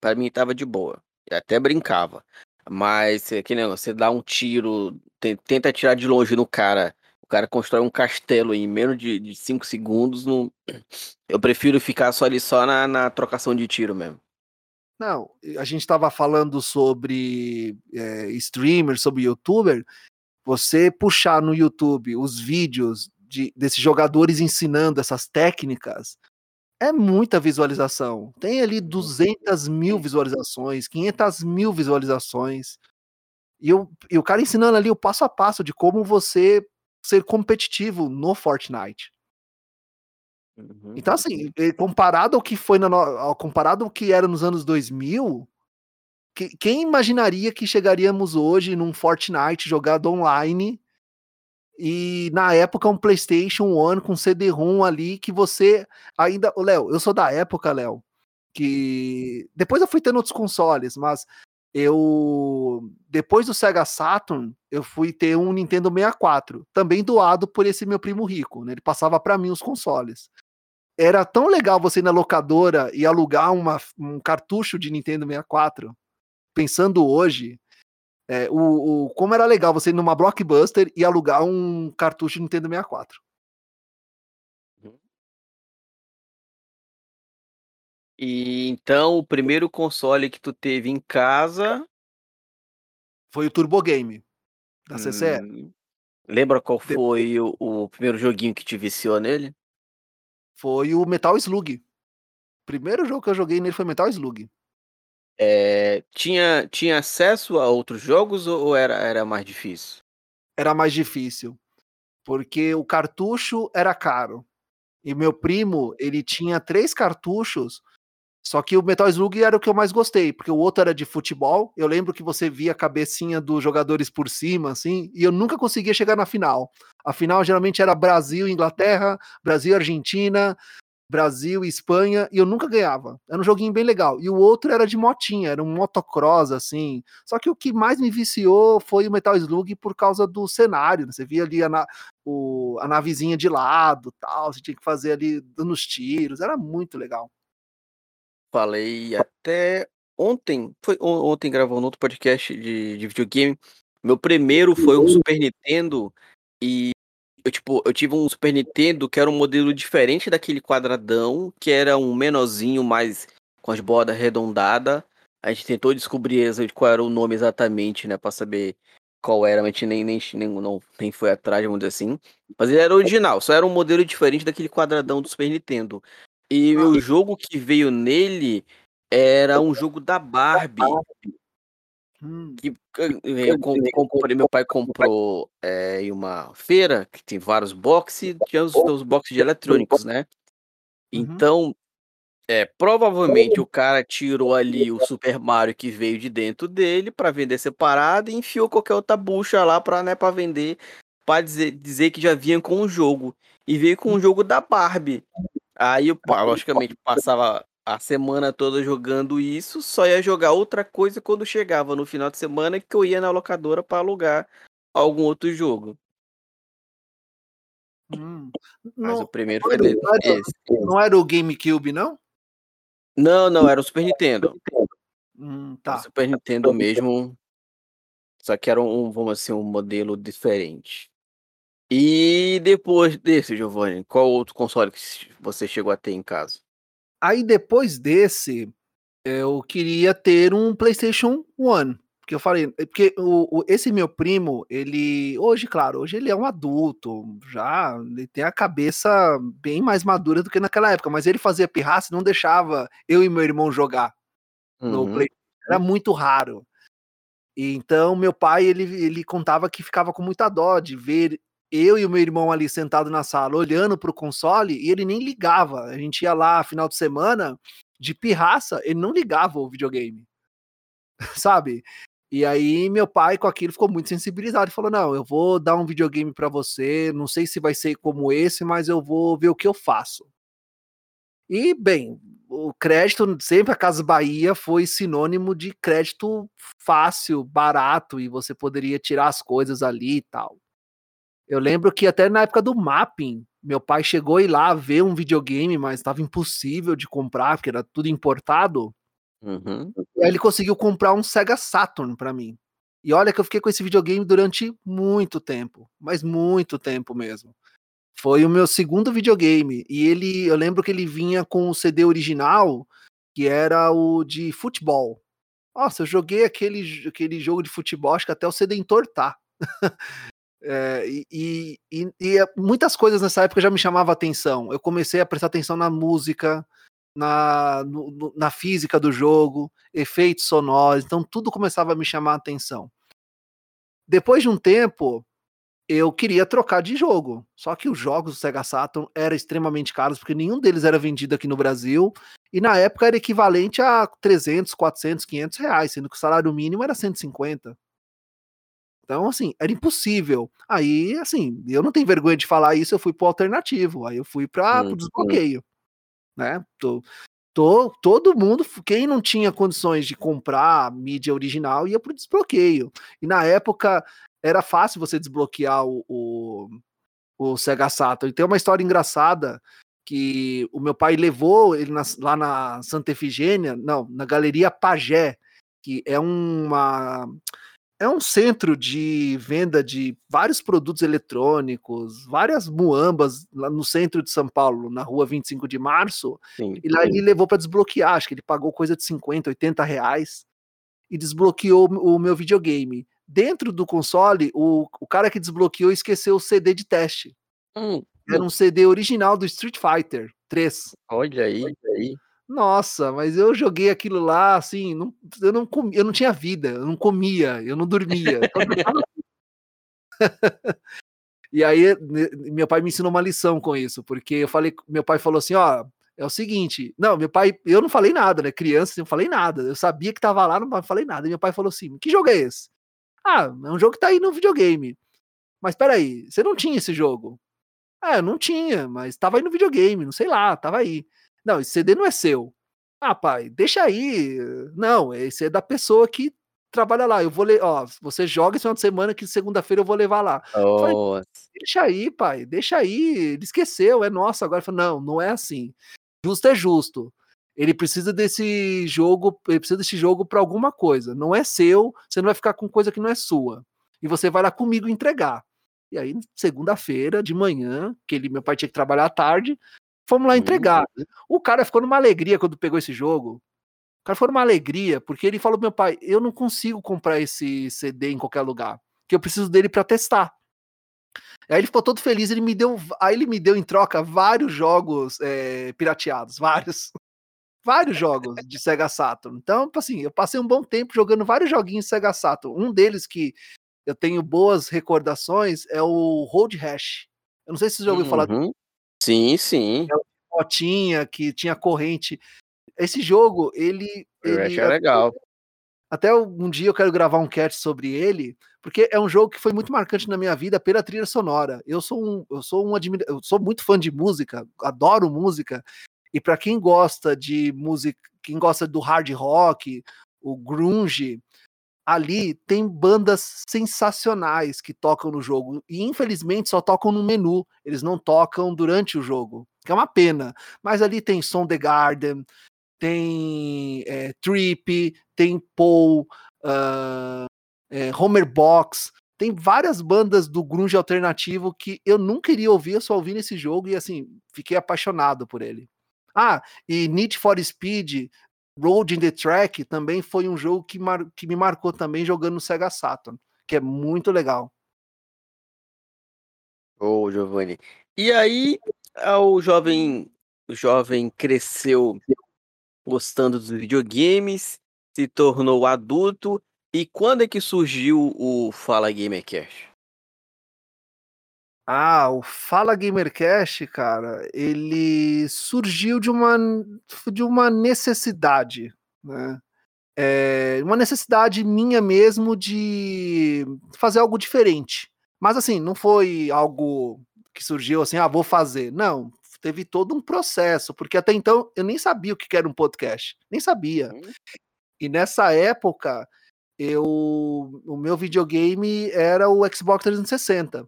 para mim tava de boa. Eu até brincava. Mas é que negócio, você dá um tiro, tenta atirar de longe no cara, o cara constrói um castelo em menos de 5 segundos. No... Eu prefiro ficar só ali só na, na trocação de tiro mesmo. Não, a gente estava falando sobre é, streamer, sobre youtuber. Você puxar no YouTube os vídeos de, desses jogadores ensinando essas técnicas, é muita visualização. Tem ali 200 uhum. mil visualizações, 500 mil visualizações. E, o, e o cara ensinando ali o passo a passo de como você ser competitivo no Fortnite. Uhum. Então, assim, comparado ao que foi na, comparado ao que era nos anos 2000, quem imaginaria que chegaríamos hoje num Fortnite jogado online e na época um PlayStation One com CD-ROM ali que você ainda, Léo, eu sou da época, Léo, que depois eu fui tendo outros consoles, mas eu depois do Sega Saturn, eu fui ter um Nintendo 64, também doado por esse meu primo rico, né? Ele passava para mim os consoles. Era tão legal você ir na locadora e alugar uma, um cartucho de Nintendo 64. Pensando hoje, é, o, o, como era legal você ir numa Blockbuster e alugar um cartucho de Nintendo 64. E então o primeiro console que tu teve em casa foi o Turbo Game da CCE. Hum, lembra qual foi o, o, primeiro joguinho que te viciou nele? Foi o Metal Slug. O primeiro jogo que eu joguei nele foi Metal Slug. É, tinha, tinha acesso a outros jogos ou era, era mais difícil? Era mais difícil. Porque o cartucho era caro. E meu primo, ele tinha três cartuchos só que o Metal Slug era o que eu mais gostei, porque o outro era de futebol. Eu lembro que você via a cabecinha dos jogadores por cima, assim, e eu nunca conseguia chegar na final. A final geralmente era Brasil Inglaterra, Brasil Argentina, Brasil e Espanha, e eu nunca ganhava. Era um joguinho bem legal. E o outro era de motinha, era um motocross, assim. Só que o que mais me viciou foi o Metal Slug por causa do cenário. Né? Você via ali a, na, o, a navezinha de lado, tal, você tinha que fazer ali dando os tiros, era muito legal falei até ontem, foi ontem gravou um outro podcast de, de videogame. Meu primeiro foi um Super Nintendo e eu tipo, eu tive um Super Nintendo que era um modelo diferente daquele quadradão, que era um menorzinho mais com as bordas arredondadas. A gente tentou descobrir qual era o nome exatamente, né, para saber qual era, mas a gente nem, nem, nem, não, nem foi atrás, vamos dizer assim. Mas ele era original, só era um modelo diferente daquele quadradão do Super Nintendo. E o jogo que veio nele era um jogo da Barbie. Hum. Que eu comprei, meu pai comprou é, em uma feira que tem vários boxes, tinha os, os boxes de eletrônicos, né? Uhum. Então, é, provavelmente o cara tirou ali o Super Mario que veio de dentro dele para vender separado e enfiou qualquer outra bucha lá para né, pra vender, para dizer, dizer que já vinha com o jogo. E veio com o jogo da Barbie. Aí eu, logicamente, passava a semana toda jogando isso, só ia jogar outra coisa quando chegava no final de semana que eu ia na locadora para alugar algum outro jogo. Hum, Mas não, o primeiro foi dele, não, era, não era o GameCube, não? Não, não, era o Super Nintendo. Hum, tá. O Super Nintendo mesmo. Só que era um, vamos assim, um modelo diferente. E depois desse, Giovanni, qual outro console que você chegou a ter em casa? Aí depois desse, eu queria ter um PlayStation One. Porque eu falei, porque o, o, esse meu primo, ele. Hoje, claro, hoje ele é um adulto, já ele tem a cabeça bem mais madura do que naquela época, mas ele fazia pirraça e não deixava eu e meu irmão jogar uhum. no PlayStation. Era muito raro. E então meu pai ele, ele contava que ficava com muita dó de ver eu e o meu irmão ali sentado na sala olhando para o console e ele nem ligava. A gente ia lá final de semana de pirraça, ele não ligava o videogame. Sabe? E aí meu pai com aquilo ficou muito sensibilizado e falou: "Não, eu vou dar um videogame para você, não sei se vai ser como esse, mas eu vou ver o que eu faço". E bem, o crédito sempre a Casa Bahia foi sinônimo de crédito fácil, barato e você poderia tirar as coisas ali e tal. Eu lembro que até na época do mapping, meu pai chegou a ir lá ver um videogame, mas estava impossível de comprar, porque era tudo importado. Uhum. E aí ele conseguiu comprar um Sega Saturn para mim. E olha que eu fiquei com esse videogame durante muito tempo, mas muito tempo mesmo. Foi o meu segundo videogame e ele, eu lembro que ele vinha com o CD original, que era o de futebol. Nossa, eu joguei aquele, aquele jogo de futebol, acho que até o CD entortar. É, e, e, e, é, muitas coisas nessa época já me chamavam atenção. Eu comecei a prestar atenção na música, na, no, na física do jogo, efeitos sonoros, então tudo começava a me chamar atenção. Depois de um tempo, eu queria trocar de jogo. Só que os jogos do Sega Saturn eram extremamente caros, porque nenhum deles era vendido aqui no Brasil. E na época era equivalente a 300, 400, 500 reais, sendo que o salário mínimo era 150. Então, assim, era impossível. Aí, assim, eu não tenho vergonha de falar isso, eu fui pro alternativo. Aí eu fui para o desbloqueio. Né? Tô, tô, todo mundo, quem não tinha condições de comprar mídia original, ia pro desbloqueio. E na época era fácil você desbloquear o, o, o Sega Saturn. E tem uma história engraçada que o meu pai levou ele na, lá na Santa Efigênia, não, na Galeria Pagé, que é uma é um centro de venda de vários produtos eletrônicos, várias muambas lá no centro de São Paulo, na rua 25 de março. Sim, e lá sim. ele levou para desbloquear, acho que ele pagou coisa de 50, 80 reais e desbloqueou o meu videogame. Dentro do console, o, o cara que desbloqueou esqueceu o CD de teste. Hum, Era um CD original do Street Fighter 3. Olha aí, olha aí. Nossa, mas eu joguei aquilo lá, assim, não, eu, não comia, eu não tinha vida, eu não comia, eu não dormia. e aí, meu pai me ensinou uma lição com isso, porque eu falei, meu pai falou assim: ó, é o seguinte, não, meu pai, eu não falei nada, né? Criança, eu não falei nada, eu sabia que tava lá, não falei nada. E meu pai falou assim: que jogo é esse? Ah, é um jogo que tá aí no videogame. Mas peraí, você não tinha esse jogo? Ah, eu não tinha, mas tava aí no videogame, não sei lá, tava aí. Não, esse CD não é seu. Ah, pai, deixa aí. Não, esse é da pessoa que trabalha lá. Eu vou ler, ó, você joga esse final de semana que segunda-feira eu vou levar lá. Oh. Falei, deixa aí, pai, deixa aí. Ele esqueceu, é nosso agora. Falei, não, não é assim. Justo é justo. Ele precisa desse jogo, ele precisa desse jogo para alguma coisa. Não é seu, você não vai ficar com coisa que não é sua. E você vai lá comigo entregar. E aí, segunda-feira, de manhã, que ele, meu pai tinha que trabalhar à tarde, Fomos lá entregar. Uhum. O cara ficou numa alegria quando pegou esse jogo. O cara ficou numa alegria, porque ele falou meu pai: eu não consigo comprar esse CD em qualquer lugar, que eu preciso dele para testar. Aí ele ficou todo feliz, ele me deu, aí ele me deu em troca vários jogos é, pirateados, vários, vários jogos de Sega Saturn. Então, tipo assim, eu passei um bom tempo jogando vários joguinhos de Sega Saturn. Um deles que eu tenho boas recordações é o Road Rash. Eu não sei se você já ouviu uhum. falar Sim, sim. Motinha que tinha corrente. Esse jogo, ele. ele é legal. Até um dia eu quero gravar um cast sobre ele, porque é um jogo que foi muito marcante na minha vida pela trilha sonora. Eu sou um, eu sou um admira, eu sou muito fã de música, adoro música. E para quem gosta de música, quem gosta do hard rock, o grunge, ali tem bandas sensacionais que tocam no jogo e infelizmente só tocam no menu, eles não tocam durante o jogo, que é uma pena. Mas ali tem Som the Garden, tem é, Trip, tem Paul, uh, é, Homer Box, tem várias bandas do grunge alternativo que eu nunca iria ouvir, eu só ouvi nesse jogo e assim, fiquei apaixonado por ele. Ah, e Need for Speed Road in the Track também foi um jogo que, mar... que me marcou também jogando no Sega Saturn, que é muito legal. Ô, oh, Giovanni. E aí, o jovem, o jovem cresceu gostando dos videogames, se tornou adulto. E quando é que surgiu o Fala Gamercast? Ah, o Fala Gamercast, cara, ele surgiu de uma, de uma necessidade, né? É, uma necessidade minha mesmo de fazer algo diferente. Mas assim, não foi algo que surgiu assim, ah, vou fazer. Não, teve todo um processo, porque até então eu nem sabia o que era um podcast, nem sabia. Uhum. E nessa época, eu, o meu videogame era o Xbox 360.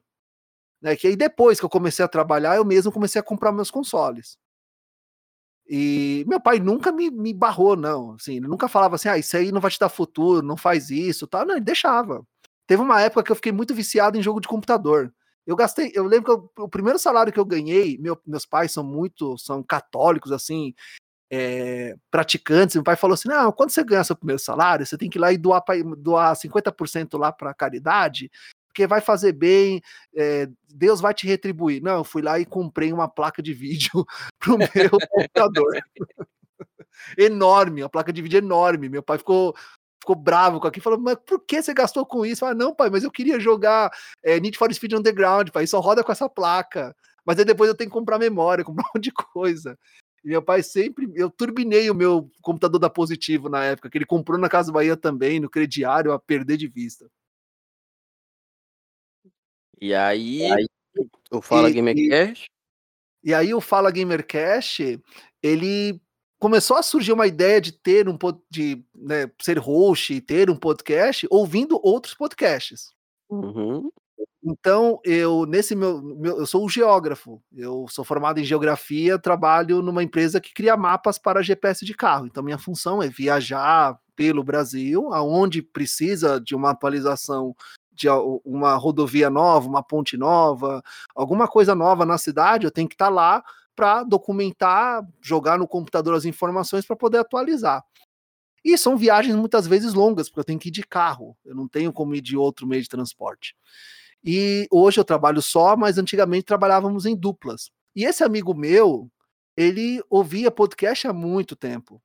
Né? Que aí depois que eu comecei a trabalhar, eu mesmo comecei a comprar meus consoles. E meu pai nunca me, me barrou, não. Assim, ele nunca falava assim, ah, isso aí não vai te dar futuro, não faz isso, tal. Não, ele deixava. Teve uma época que eu fiquei muito viciado em jogo de computador. Eu gastei, eu lembro que eu, o primeiro salário que eu ganhei, meu, meus pais são muito, são católicos, assim, é, praticantes. Meu pai falou assim: não, quando você ganhar seu primeiro salário, você tem que ir lá e doar, pra, doar 50% lá para caridade, porque vai fazer bem, é, Deus vai te retribuir. Não, eu fui lá e comprei uma placa de vídeo pro meu computador. enorme, a placa de vídeo enorme. Meu pai ficou ficou bravo com aquilo, falou, mas por que você gastou com isso? Ah, não, pai, mas eu queria jogar é, Need for Speed Underground, pai, só roda com essa placa. Mas aí depois eu tenho que comprar memória, comprar um monte de coisa. E meu pai sempre. Eu turbinei o meu computador da Positivo na época, que ele comprou na Casa Bahia também, no crediário, a perder de vista. E aí, aí o Fala Gamercast? E, e aí o Fala Gamercast, ele começou a surgir uma ideia de ter um de né, ser host e ter um podcast ouvindo outros podcasts. Uhum. Então, eu, nesse meu, meu, Eu sou um geógrafo. Eu sou formado em geografia, trabalho numa empresa que cria mapas para GPS de carro. Então, minha função é viajar pelo Brasil, aonde precisa de uma atualização de uma rodovia nova, uma ponte nova, alguma coisa nova na cidade, eu tenho que estar tá lá para documentar, jogar no computador as informações para poder atualizar. E são viagens muitas vezes longas, porque eu tenho que ir de carro, eu não tenho como ir de outro meio de transporte. E hoje eu trabalho só, mas antigamente trabalhávamos em duplas. E esse amigo meu, ele ouvia podcast há muito tempo.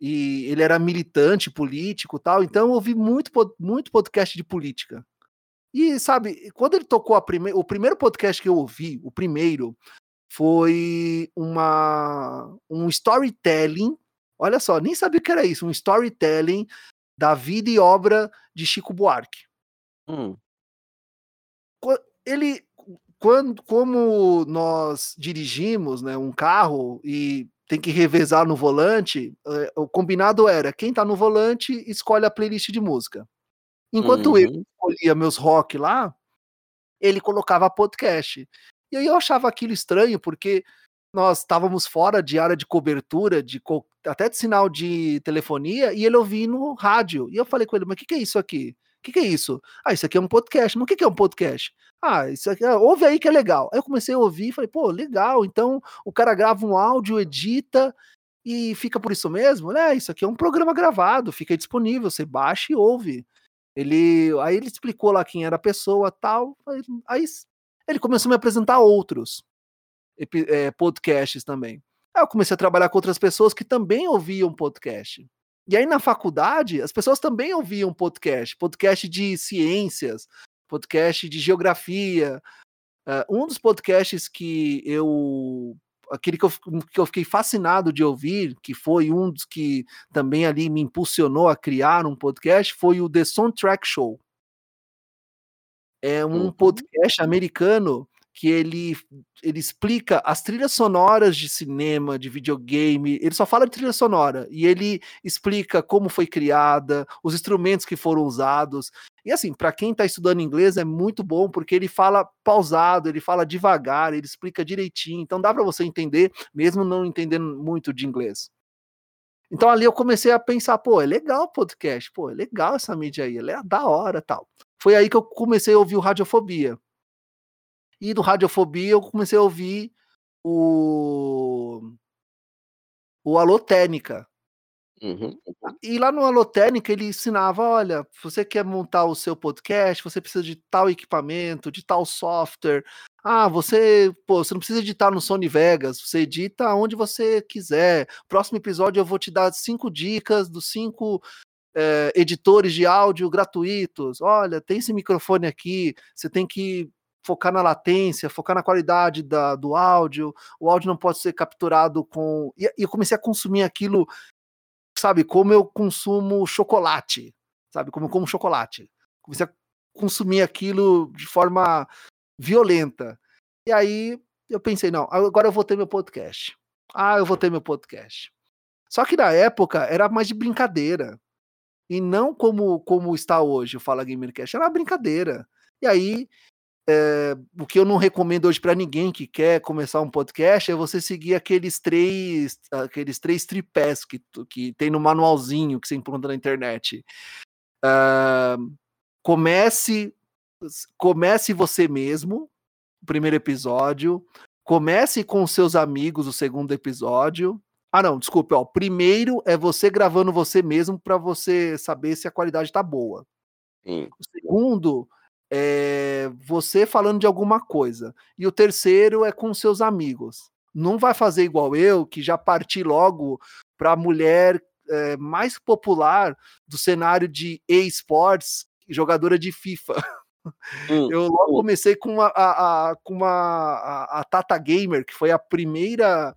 E ele era militante político tal, então eu ouvi muito, muito podcast de política. E sabe, quando ele tocou a prime o primeiro podcast que eu ouvi, o primeiro, foi uma um storytelling. Olha só, nem sabia o que era isso, um storytelling da vida e obra de Chico Buarque. Hum ele quando como nós dirigimos, né, um carro e tem que revezar no volante, eh, o combinado era quem tá no volante escolhe a playlist de música. Enquanto uhum. eu escolhia meus rock lá, ele colocava podcast. E aí eu achava aquilo estranho, porque nós estávamos fora de área de cobertura, de até de sinal de telefonia, e ele ouvia no rádio. E eu falei com ele, mas o que, que é isso aqui? O que, que, é isso? Ah, isso aqui é um podcast. Mas o que, que é um podcast? Ah, isso aqui, ah, ouve aí que é legal. Aí eu comecei a ouvir e falei, pô, legal. Então o cara grava um áudio, edita e fica por isso mesmo? É, isso aqui é um programa gravado, fica disponível, você baixa e ouve. Ele, aí ele explicou lá quem era a pessoa tal. Aí, aí ele começou a me apresentar outros é, podcasts também. Aí eu comecei a trabalhar com outras pessoas que também ouviam podcast. E aí na faculdade, as pessoas também ouviam podcast, podcast de ciências, podcast de geografia. Uh, um dos podcasts que eu aquele que eu, que eu fiquei fascinado de ouvir, que foi um dos que também ali me impulsionou a criar um podcast, foi o The Soundtrack Show. É um uhum. podcast americano que ele, ele explica as trilhas sonoras de cinema, de videogame, ele só fala de trilha sonora, e ele explica como foi criada, os instrumentos que foram usados. E assim, para quem está estudando inglês é muito bom, porque ele fala pausado, ele fala devagar, ele explica direitinho, então dá para você entender, mesmo não entendendo muito de inglês. Então ali eu comecei a pensar, pô, é legal o podcast, pô, é legal essa mídia aí, ela é da hora tal. Foi aí que eu comecei a ouvir o Radiofobia. E do Radiofobia eu comecei a ouvir o. O Alotênica. Uhum. E lá no Alotênica ele ensinava: olha, você quer montar o seu podcast, você precisa de tal equipamento, de tal software. Ah, você, pô, você não precisa editar no Sony Vegas, você edita onde você quiser. Próximo episódio eu vou te dar cinco dicas dos cinco é, editores de áudio gratuitos. Olha, tem esse microfone aqui, você tem que focar na latência, focar na qualidade da, do áudio, o áudio não pode ser capturado com. E, e eu comecei a consumir aquilo, sabe, como eu consumo chocolate, sabe, como eu como chocolate. Comecei a consumir aquilo de forma violenta. E aí eu pensei, não, agora eu vou ter meu podcast. Ah, eu vou ter meu podcast. Só que na época era mais de brincadeira. E não como como está hoje o Fala Gamercast, era uma brincadeira. E aí é, o que eu não recomendo hoje para ninguém que quer começar um podcast é você seguir aqueles três aqueles três tripés que, que tem no manualzinho que você encontra na internet. Uh, comece comece você mesmo, o primeiro episódio. Comece com seus amigos, o segundo episódio. Ah, não, desculpe, ó. Primeiro é você gravando você mesmo para você saber se a qualidade tá boa. Sim. O segundo é você falando de alguma coisa. E o terceiro é com seus amigos. Não vai fazer igual eu, que já parti logo para a mulher é, mais popular do cenário de e-sports, jogadora de FIFA. Hum, eu logo hum. comecei com a, a, a com uma, a, a, Tata Gamer, que foi a primeira.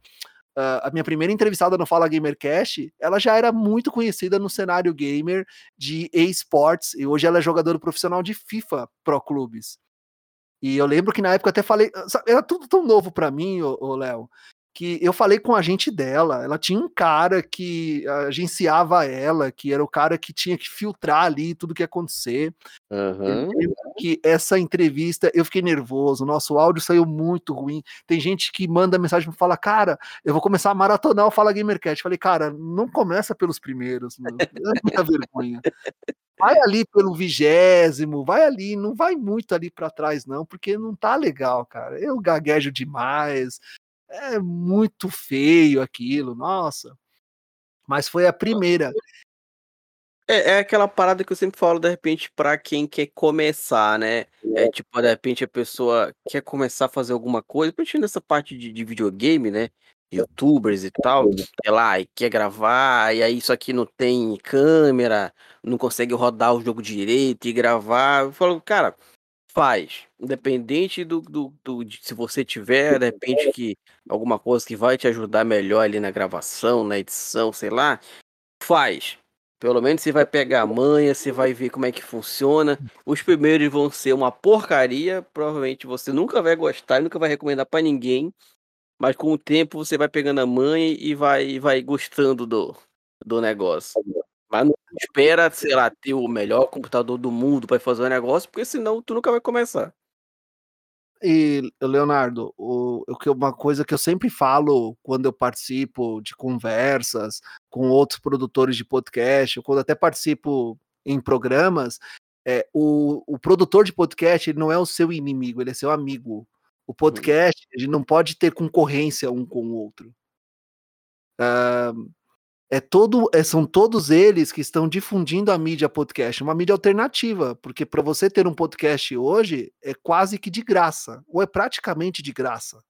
A minha primeira entrevistada no Fala Gamer Cash, ela já era muito conhecida no cenário gamer de esports, e hoje ela é jogadora profissional de FIFA Pro Clubes. E eu lembro que na época eu até falei, era tudo tão novo para mim, o Léo, que eu falei com a gente dela, ela tinha um cara que agenciava ela, que era o cara que tinha que filtrar ali tudo que ia acontecer. Uhum. Que essa entrevista eu fiquei nervoso, nosso áudio saiu muito ruim. Tem gente que manda mensagem e fala: Cara, eu vou começar a maratonar o Fala Gamercast. Falei, cara, não começa pelos primeiros, mano. é muita vergonha. Vai ali pelo vigésimo, vai ali, não vai muito ali para trás, não, porque não tá legal, cara. Eu gaguejo demais, é muito feio aquilo, nossa. Mas foi a primeira. É, é aquela parada que eu sempre falo, de repente, para quem quer começar, né? É tipo, de repente a pessoa quer começar a fazer alguma coisa, principalmente nessa parte de, de videogame, né? Youtubers e tal, sei lá, e quer gravar, e aí isso aqui não tem câmera, não consegue rodar o jogo direito e gravar. Eu falo, cara, Faz. Independente do, do, do se você tiver, de repente, que alguma coisa que vai te ajudar melhor ali na gravação, na edição, sei lá, faz. Pelo menos você vai pegar a manha, você vai ver como é que funciona. Os primeiros vão ser uma porcaria, provavelmente você nunca vai gostar, nunca vai recomendar para ninguém. Mas com o tempo você vai pegando a manha e vai, vai gostando do, do negócio. Mas não espera, sei lá, ter o melhor computador do mundo para fazer o negócio, porque senão tu nunca vai começar. E, Leonardo, o, uma coisa que eu sempre falo quando eu participo de conversas com outros produtores de podcast, ou quando até participo em programas, é, o, o produtor de podcast ele não é o seu inimigo, ele é seu amigo. O podcast ele não pode ter concorrência um com o outro. Uh, é todo, é, são todos eles que estão difundindo a mídia podcast, uma mídia alternativa, porque para você ter um podcast hoje é quase que de graça, ou é praticamente de graça.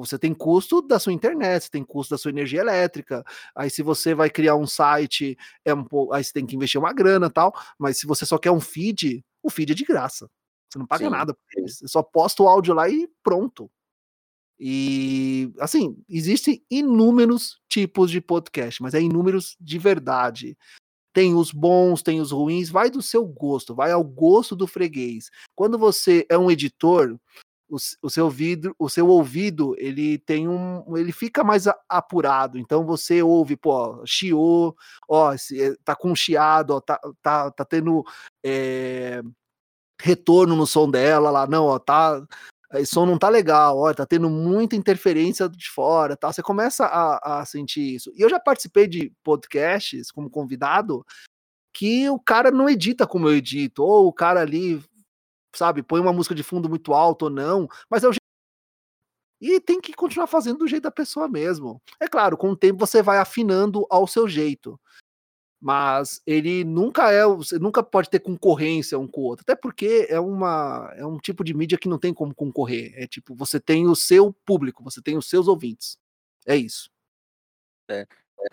Você tem custo da sua internet, você tem custo da sua energia elétrica. Aí, se você vai criar um site, é um pouco, aí você tem que investir uma grana tal. Mas se você só quer um feed, o feed é de graça. Você não paga Sim. nada por ele. Você só posta o áudio lá e pronto. E assim, existem inúmeros tipos de podcast, mas é inúmeros de verdade. Tem os bons, tem os ruins, vai do seu gosto, vai ao gosto do freguês. Quando você é um editor, o, o seu vidro, o seu ouvido, ele tem um, ele fica mais apurado. Então você ouve, pô, chiou, ó, eh, tá com chiado, ó, tá, tá, tá tendo é, retorno no som dela lá, não, ó, tá esse som não tá legal, ó, tá tendo muita interferência de fora, tá? Você começa a, a sentir isso. E eu já participei de podcasts como convidado que o cara não edita como eu edito, ou o cara ali, sabe, põe uma música de fundo muito alto ou não, mas é o jeito. E tem que continuar fazendo do jeito da pessoa mesmo. É claro, com o tempo você vai afinando ao seu jeito mas ele nunca é, você nunca pode ter concorrência um com o outro, até porque é uma é um tipo de mídia que não tem como concorrer. É tipo, você tem o seu público, você tem os seus ouvintes. É isso. É.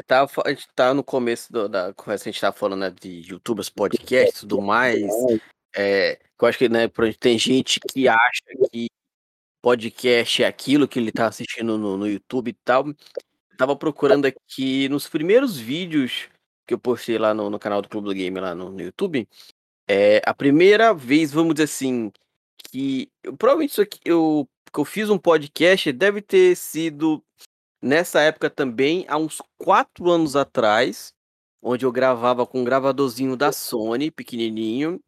Tá, a gente tá no começo do, da conversa, a gente tá falando né, de youtubers, podcasts e tudo mais. É, eu acho que né, tem gente que acha que podcast é aquilo que ele tá assistindo no, no YouTube e tal. Tava procurando aqui nos primeiros vídeos que eu postei lá no, no canal do Clube do Game, lá no, no YouTube, é a primeira vez, vamos dizer assim, que eu, provavelmente isso aqui, eu, que eu fiz um podcast deve ter sido nessa época também, há uns quatro anos atrás, onde eu gravava com um gravadorzinho da Sony, pequenininho,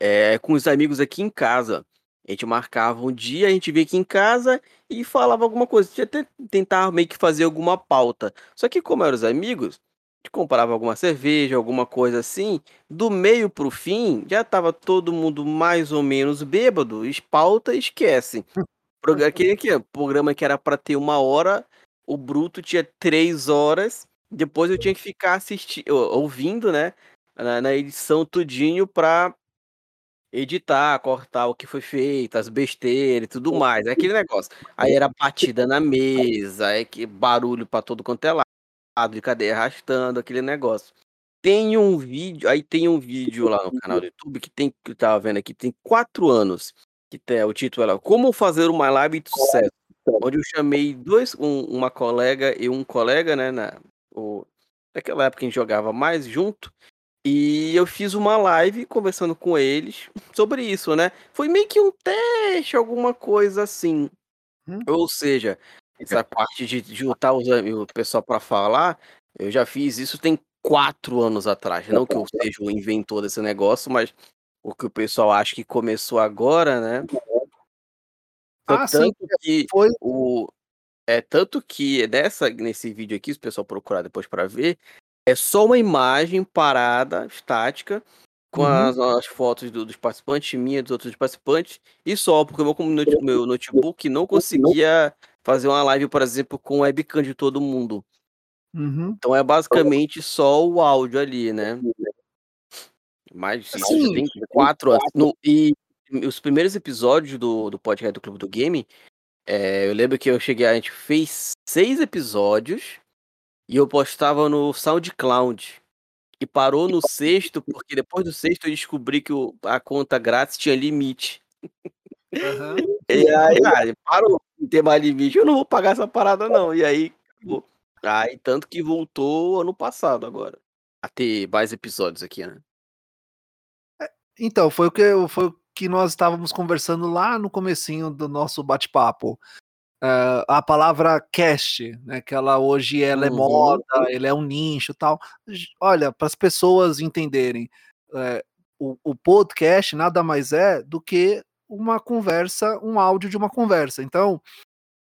é, com os amigos aqui em casa. A gente marcava um dia, a gente via aqui em casa e falava alguma coisa. A gente tentava meio que fazer alguma pauta. Só que como eram os amigos, gente comprava alguma cerveja, alguma coisa assim, do meio pro fim, já tava todo mundo mais ou menos bêbado, espalta e esquece. Aquele programa que era para ter uma hora, o bruto tinha três horas, depois eu tinha que ficar assistindo, ouvindo, né, na, na edição tudinho pra editar, cortar o que foi feito, as besteiras e tudo mais, é aquele negócio. Aí era batida na mesa, é que barulho para todo quanto é lado de cadeia arrastando, aquele negócio. Tem um vídeo, aí tem um vídeo lá no canal do YouTube que tem, que eu tava vendo aqui, tem quatro anos, que tem o título é Como Fazer uma Live de Sucesso, onde eu chamei dois, um, uma colega e um colega, né, na, o, naquela época a gente jogava mais junto, e eu fiz uma live conversando com eles sobre isso, né? Foi meio que um teste, alguma coisa assim. Hum. Ou seja, essa parte de juntar os, o pessoal para falar, eu já fiz isso tem quatro anos atrás. Não que eu seja o inventor desse negócio, mas o que o pessoal acha que começou agora, né? Ah, tanto sim, que foi o é tanto que nessa nesse vídeo aqui, se o pessoal procurar depois para ver, é só uma imagem parada, estática, com uhum. as, as, fotos do, dos participantes, minha dos outros participantes, e só, porque o meu, meu notebook não conseguia fazer uma live, por exemplo, com webcam de todo mundo. Uhum. Então é basicamente só o áudio ali, né? Mas isso tem quatro anos. No, e os primeiros episódios do, do podcast do Clube do Game, é, eu lembro que eu cheguei, a gente fez seis episódios e eu postava no SoundCloud. E parou no sexto, porque depois do sexto eu descobri que o, a conta grátis tinha limite. Uhum. E aí, ah, parou, não tem mais limite, eu não vou pagar essa parada, não. E aí, acabou. Aí, tanto que voltou ano passado agora. A ter mais episódios aqui, né? É, então, foi o que, foi o que nós estávamos conversando lá no comecinho do nosso bate-papo. Uh, a palavra cast, né, que ela hoje ela é uhum. moda, ele é um nicho tal. Olha, para as pessoas entenderem, é, o, o podcast nada mais é do que uma conversa, um áudio de uma conversa. Então,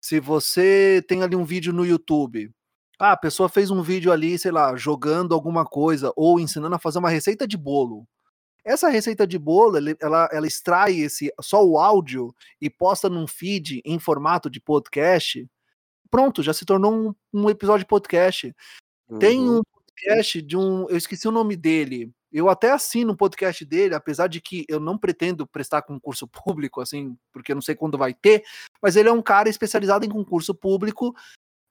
se você tem ali um vídeo no YouTube, ah, a pessoa fez um vídeo ali, sei lá, jogando alguma coisa ou ensinando a fazer uma receita de bolo. Essa receita de bolo, ela, ela extrai esse só o áudio e posta num feed em formato de podcast. Pronto, já se tornou um, um episódio de podcast. Uhum. Tem um podcast de um. Eu esqueci o nome dele. Eu até assino um podcast dele, apesar de que eu não pretendo prestar concurso público, assim, porque eu não sei quando vai ter, mas ele é um cara especializado em concurso público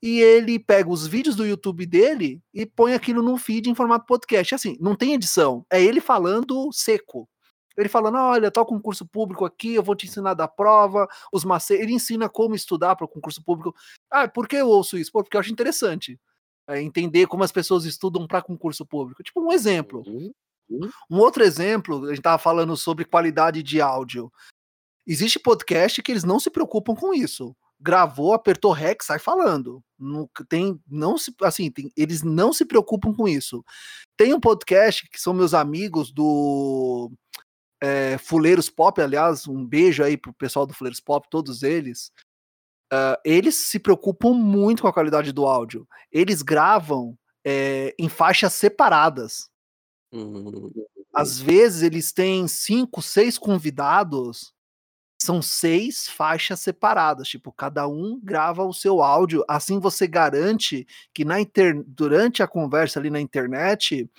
e ele pega os vídeos do YouTube dele e põe aquilo no feed em formato podcast. Assim, não tem edição, é ele falando seco. Ele falando, olha, tal concurso público aqui, eu vou te ensinar da prova, os macetes. Ele ensina como estudar para o concurso público. Ah, por que eu ouço isso? Pô, porque eu acho interessante. É entender como as pessoas estudam para concurso público. Tipo, um exemplo. Uhum. Uhum. Um outro exemplo, a gente estava falando sobre qualidade de áudio. Existe podcast que eles não se preocupam com isso gravou, apertou REC, sai falando. Não tem, não se, assim, tem, eles não se preocupam com isso. Tem um podcast que são meus amigos do é, Fuleiros Pop, aliás, um beijo aí pro pessoal do Fuleiros Pop, todos eles. Uh, eles se preocupam muito com a qualidade do áudio. Eles gravam é, em faixas separadas. Uhum. Às vezes eles têm cinco, seis convidados são seis faixas separadas, tipo, cada um grava o seu áudio, assim você garante que na inter... durante a conversa ali na internet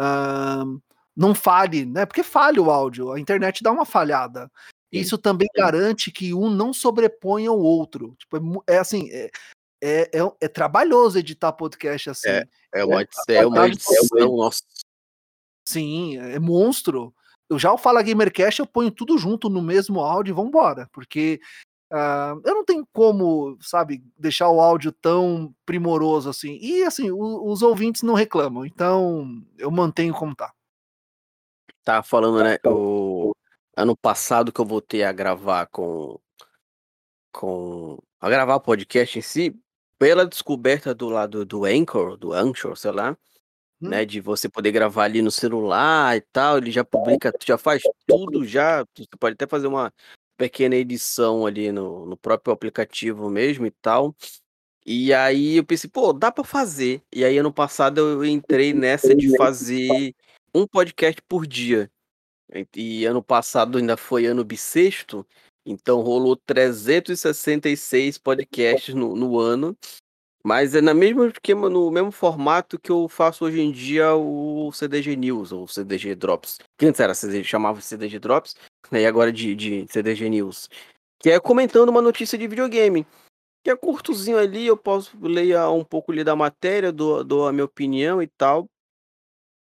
uh, não falhe, né? Porque falha o áudio, a internet dá uma falhada. Isso também garante que um não sobreponha o outro. Tipo, é, é assim, é, é, é, é, trabalhoso editar podcast assim. É, é uma, é, é uma edição, nossa. Sim, é monstro. Eu já o Fala Gamercast eu ponho tudo junto no mesmo áudio e vambora, porque uh, eu não tenho como, sabe, deixar o áudio tão primoroso assim. E assim, o, os ouvintes não reclamam, então eu mantenho como tá. Tá falando, né? O ano passado que eu voltei a gravar com. com a gravar o podcast em si, pela descoberta do lado do Anchor, do Anchor, sei lá, Hum. né? De você poder gravar ali no celular e tal, ele já publica, já faz tudo já. Você pode até fazer uma pequena edição ali no, no próprio aplicativo mesmo e tal. E aí eu pensei, pô, dá para fazer. E aí ano passado eu entrei nessa de fazer um podcast por dia. E ano passado ainda foi ano bissexto, então rolou 366 podcasts no, no ano. Mas é na mesma esquema, no mesmo formato que eu faço hoje em dia o CDG News, ou CDG Drops. Que antes era CDG, chamava CDG Drops, né, e agora de, de CDG News. Que é comentando uma notícia de videogame. que é curtozinho ali, eu posso ler um pouco ali da matéria, dou, dou a minha opinião e tal.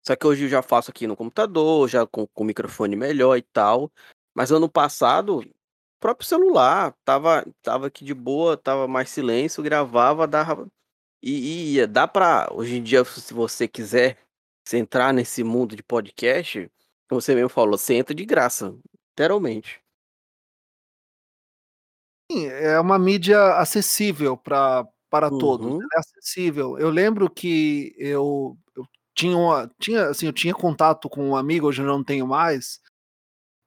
Só que hoje eu já faço aqui no computador, já com, com microfone melhor e tal. Mas ano passado, próprio celular, tava, tava aqui de boa, tava mais silêncio, gravava, dava. E, ia, dá pra. Hoje em dia, se você quiser se entrar nesse mundo de podcast, como você mesmo falou, você entra de graça, literalmente. Sim, é uma mídia acessível pra, para todos. Uhum. É acessível. Eu lembro que eu, eu tinha, uma, tinha, assim, eu tinha contato com um amigo, hoje eu não tenho mais,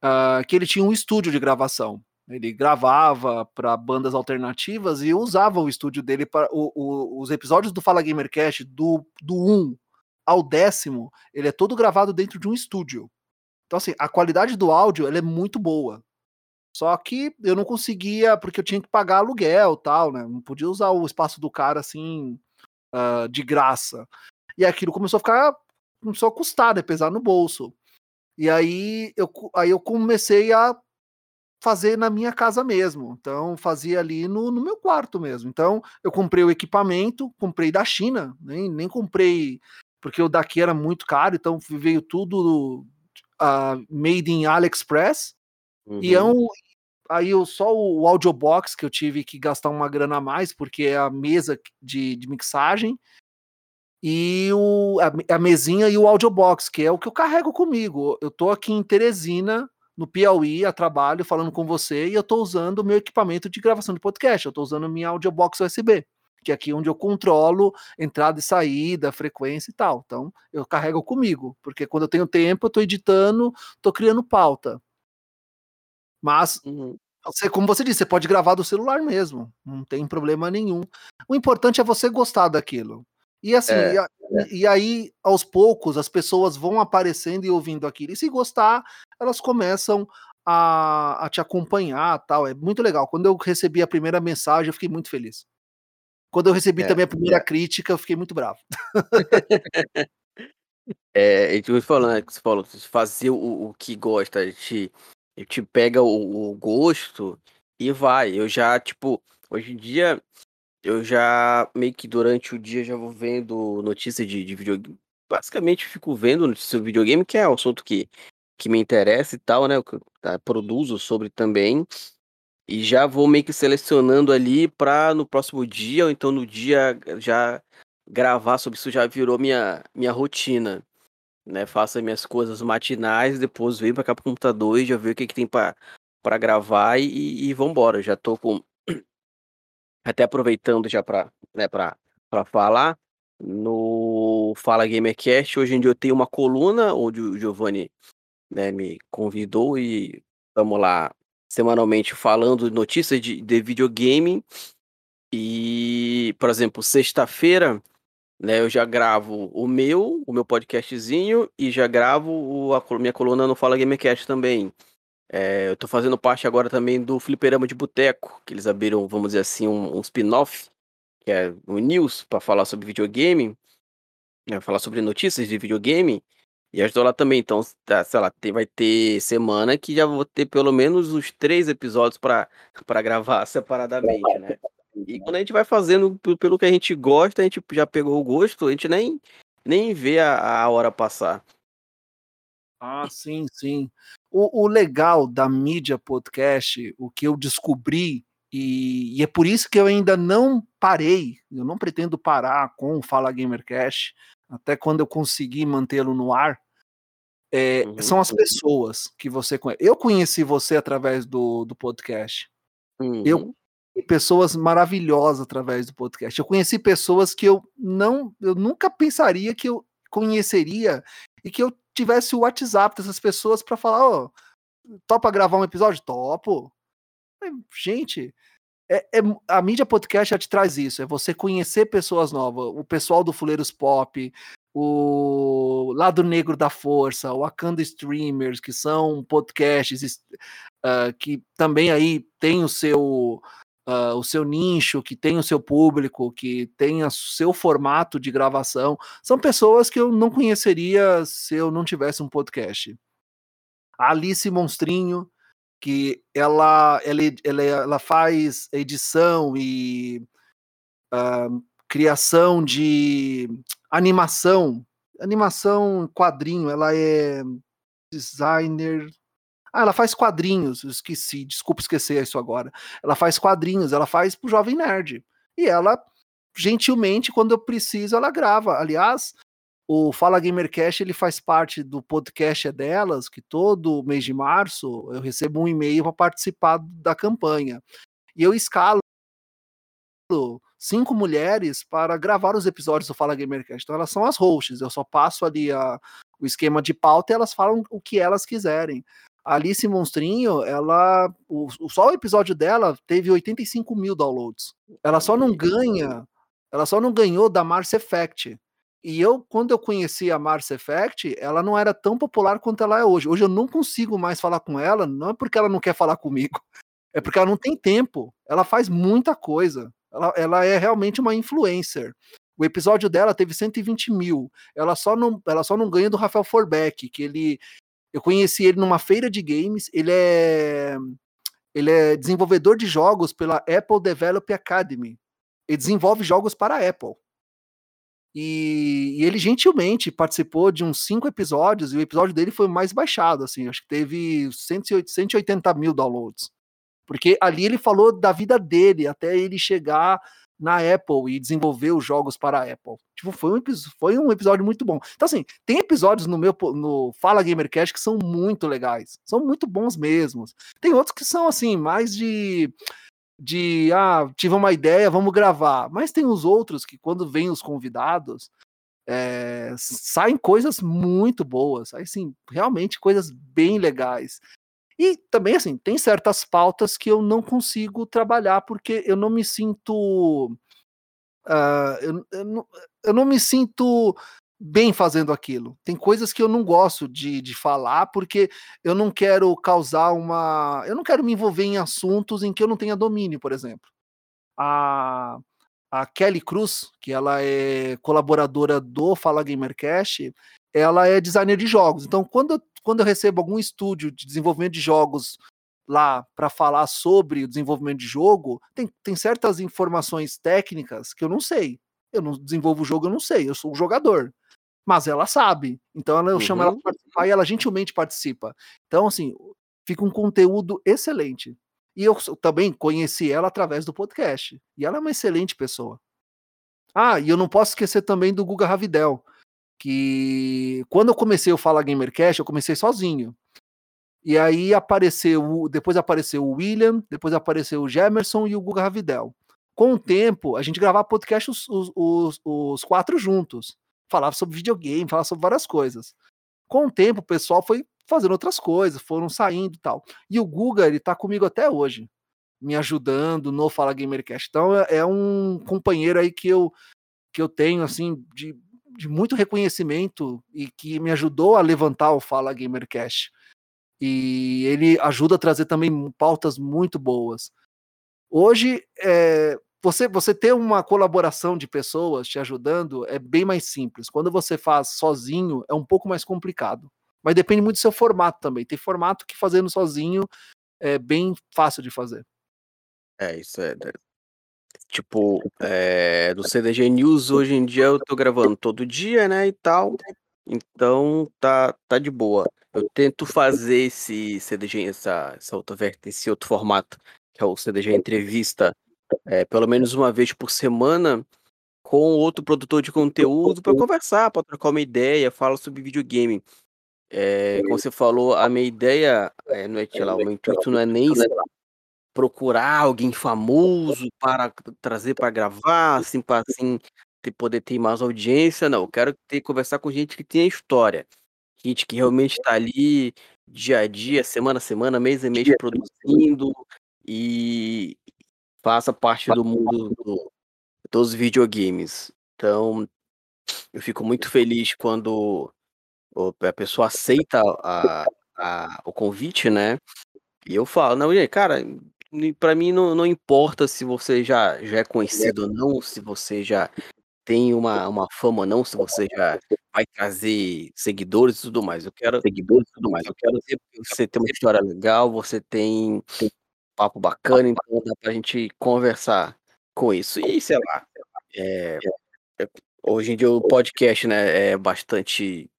uh, que ele tinha um estúdio de gravação. Ele gravava para bandas alternativas e usava o estúdio dele para os episódios do Fala Gamercast do, do 1 ao décimo, ele é todo gravado dentro de um estúdio. Então, assim, a qualidade do áudio ela é muito boa. Só que eu não conseguia, porque eu tinha que pagar aluguel tal, né? Não podia usar o espaço do cara assim, uh, de graça. E aquilo começou a ficar. começou a custar, né? Pesar no bolso. E aí eu, aí eu comecei a fazer na minha casa mesmo. Então, fazia ali no, no meu quarto mesmo. Então, eu comprei o equipamento, comprei da China, nem, nem comprei, porque o daqui era muito caro, então veio tudo uh, made in AliExpress. Uhum. E é um, aí eu, só o, o audiobox que eu tive que gastar uma grana a mais, porque é a mesa de, de mixagem, e o, a, a, mesinha e o audiobox, que é o que eu carrego comigo. Eu tô aqui em Teresina, no Piauí, a trabalho, falando com você, e eu tô usando o meu equipamento de gravação de podcast, eu tô usando minha audiobox USB, que é aqui onde eu controlo entrada e saída, frequência e tal. Então, eu carrego comigo, porque quando eu tenho tempo, eu tô editando, tô criando pauta. Mas, uhum. você, como você disse, você pode gravar do celular mesmo, não tem problema nenhum. O importante é você gostar daquilo. E assim, é, e, a, é. e, aí, aos poucos, as pessoas vão aparecendo e ouvindo aquilo. E se gostar, elas começam a, a te acompanhar tal. É muito legal. Quando eu recebi a primeira mensagem, eu fiquei muito feliz. Quando eu recebi é, também a primeira crítica, eu fiquei muito bravo. é, a gente falando, você falou, fazer o, o que gosta, a te pega o, o gosto e vai. Eu já, tipo, hoje em dia, eu já meio que durante o dia já vou vendo notícias de, de videogame. Basicamente fico vendo notícias de videogame, que é um assunto que, que me interessa e tal, né? Que eu tá, produzo sobre também. E já vou meio que selecionando ali para no próximo dia, ou então no dia já gravar sobre isso já virou minha, minha rotina né? Faço as minhas coisas matinais, depois venho para cá pro computador e já ver o que, que tem para gravar e, e vambora. Já tô com. Até aproveitando já para né, falar, no Fala Gamercast, hoje em dia eu tenho uma coluna onde o Giovanni né, me convidou e estamos lá semanalmente falando notícias de, de videogame. E, por exemplo, sexta-feira né, eu já gravo o meu, o meu podcastzinho e já gravo a minha coluna no Fala Gamercast também. É, eu tô fazendo parte agora também do Fliperama de Boteco, que eles abriram, vamos dizer assim, um, um spin-off, que é o News, para falar sobre videogame, né, falar sobre notícias de videogame. E estou lá também, então, tá, sei lá, vai ter semana que já vou ter pelo menos uns três episódios para gravar separadamente, né? E quando a gente vai fazendo pelo que a gente gosta, a gente já pegou o gosto, a gente nem, nem vê a, a hora passar. Ah, sim, sim. O, o, legal da mídia podcast, o que eu descobri, e, e, é por isso que eu ainda não parei, eu não pretendo parar com o Fala Gamercast, até quando eu conseguir mantê-lo no ar, é, uhum. são as pessoas que você conhece. Eu conheci você através do, do podcast. Uhum. Eu pessoas maravilhosas através do podcast. Eu conheci pessoas que eu não, eu nunca pensaria que eu conheceria e que eu tivesse o WhatsApp dessas pessoas para falar, ó, oh, topa gravar um episódio? Topo. Gente, é, é, a mídia podcast já te traz isso, é você conhecer pessoas novas, o pessoal do Fuleiros Pop, o Lado Negro da Força, o Wakanda Streamers, que são podcasts uh, que também aí tem o seu uh, o seu nicho, que tem o seu público, que tem o seu formato de gravação, são pessoas que eu não conheceria se eu não tivesse um podcast. A Alice Monstrinho, que ela, ela, ela, ela faz edição e uh, criação de animação, animação quadrinho, ela é designer. Ah, ela faz quadrinhos, esqueci, desculpa esquecer isso agora. Ela faz quadrinhos, ela faz pro Jovem Nerd. E ela, gentilmente, quando eu preciso, ela grava. Aliás, o Fala Gamercast ele faz parte do podcast é delas, que todo mês de março eu recebo um e-mail para participar da campanha. E eu escalo cinco mulheres para gravar os episódios do Fala Gamercast. Então elas são as hosts, eu só passo ali a, o esquema de pauta e elas falam o que elas quiserem. Alice Monstrinho, ela. O, só o episódio dela teve 85 mil downloads. Ela só não ganha. Ela só não ganhou da Mars Effect. E eu, quando eu conheci a Mars Effect, ela não era tão popular quanto ela é hoje. Hoje eu não consigo mais falar com ela, não é porque ela não quer falar comigo, é porque ela não tem tempo. Ela faz muita coisa. Ela, ela é realmente uma influencer. O episódio dela teve 120 mil. Ela só não, ela só não ganha do Rafael Forbeck, que ele. Eu conheci ele numa feira de games. Ele é. Ele é desenvolvedor de jogos pela Apple Develop Academy. Ele desenvolve jogos para a Apple. E, e, ele gentilmente participou de uns cinco episódios, e o episódio dele foi mais baixado, assim, acho que teve 180 mil downloads. Porque ali ele falou da vida dele, até ele chegar na Apple e desenvolver os jogos para a Apple. Tipo, foi um, foi um episódio muito bom. Então, assim, tem episódios no meu no Fala Gamercast que são muito legais. São muito bons mesmos. Tem outros que são, assim, mais de. De, ah, tive uma ideia, vamos gravar. Mas tem os outros que, quando vêm os convidados, é, saem coisas muito boas. Aí, sim, realmente coisas bem legais. E também, assim, tem certas pautas que eu não consigo trabalhar porque eu não me sinto. Uh, eu, eu, não, eu não me sinto bem fazendo aquilo. Tem coisas que eu não gosto de, de falar porque eu não quero causar uma. Eu não quero me envolver em assuntos em que eu não tenha domínio, por exemplo. A, a Kelly Cruz, que ela é colaboradora do Fala Gamercast, ela é designer de jogos. Então, quando eu quando eu recebo algum estúdio de desenvolvimento de jogos lá para falar sobre o desenvolvimento de jogo, tem, tem certas informações técnicas que eu não sei. Eu não desenvolvo o jogo, eu não sei, eu sou o jogador. Mas ela sabe. Então ela, eu uhum. chamo ela para participar e ela gentilmente participa. Então, assim, fica um conteúdo excelente. E eu também conheci ela através do podcast. E ela é uma excelente pessoa. Ah, e eu não posso esquecer também do Guga Ravidel, que quando eu comecei o Fala Gamercast, eu comecei sozinho. E aí apareceu, depois apareceu o William, depois apareceu o Gemerson e o Guga Ravidel. Com o tempo, a gente gravava podcast os, os, os, quatro juntos. Falava sobre videogame, falava sobre várias coisas. Com o tempo, o pessoal foi fazendo outras coisas, foram saindo e tal. E o Guga, ele tá comigo até hoje, me ajudando no Fala Gamercast. Então é, é um companheiro aí que eu que eu tenho assim de de muito reconhecimento e que me ajudou a levantar o Fala Gamercast. E ele ajuda a trazer também pautas muito boas. Hoje, é, você, você ter uma colaboração de pessoas te ajudando é bem mais simples. Quando você faz sozinho, é um pouco mais complicado. Mas depende muito do seu formato também. Tem formato que fazendo sozinho é bem fácil de fazer. É, isso é Tipo, é, do CDG News hoje em dia eu tô gravando todo dia, né, e tal. Então tá, tá de boa. Eu tento fazer esse CDG, essa, essa outra esse outro formato, que é o CDG Entrevista, é, pelo menos uma vez por semana, com outro produtor de conteúdo para conversar, para trocar uma ideia, falar sobre videogame. É, como você falou, a minha ideia, é, não é, lá, o meu intuito não é nem procurar alguém famoso para trazer para gravar, assim, para assim, ter, poder ter mais audiência, não. Eu quero ter, conversar com gente que tem história. Gente que realmente está ali dia a dia, semana a semana, mês a mês produzindo e faça parte do mundo do, dos videogames. Então, eu fico muito feliz quando a pessoa aceita a, a, o convite, né? E eu falo, não, gente, cara, para mim não, não importa se você já, já é conhecido ou não, se você já tem uma, uma fama ou não, se você já vai trazer seguidores e tudo mais. Eu quero seguidores e tudo mais. Eu quero que você tem uma história legal, você tem um papo bacana, então dá pra gente conversar com isso. E sei lá, é, é, hoje em dia o podcast, né, é bastante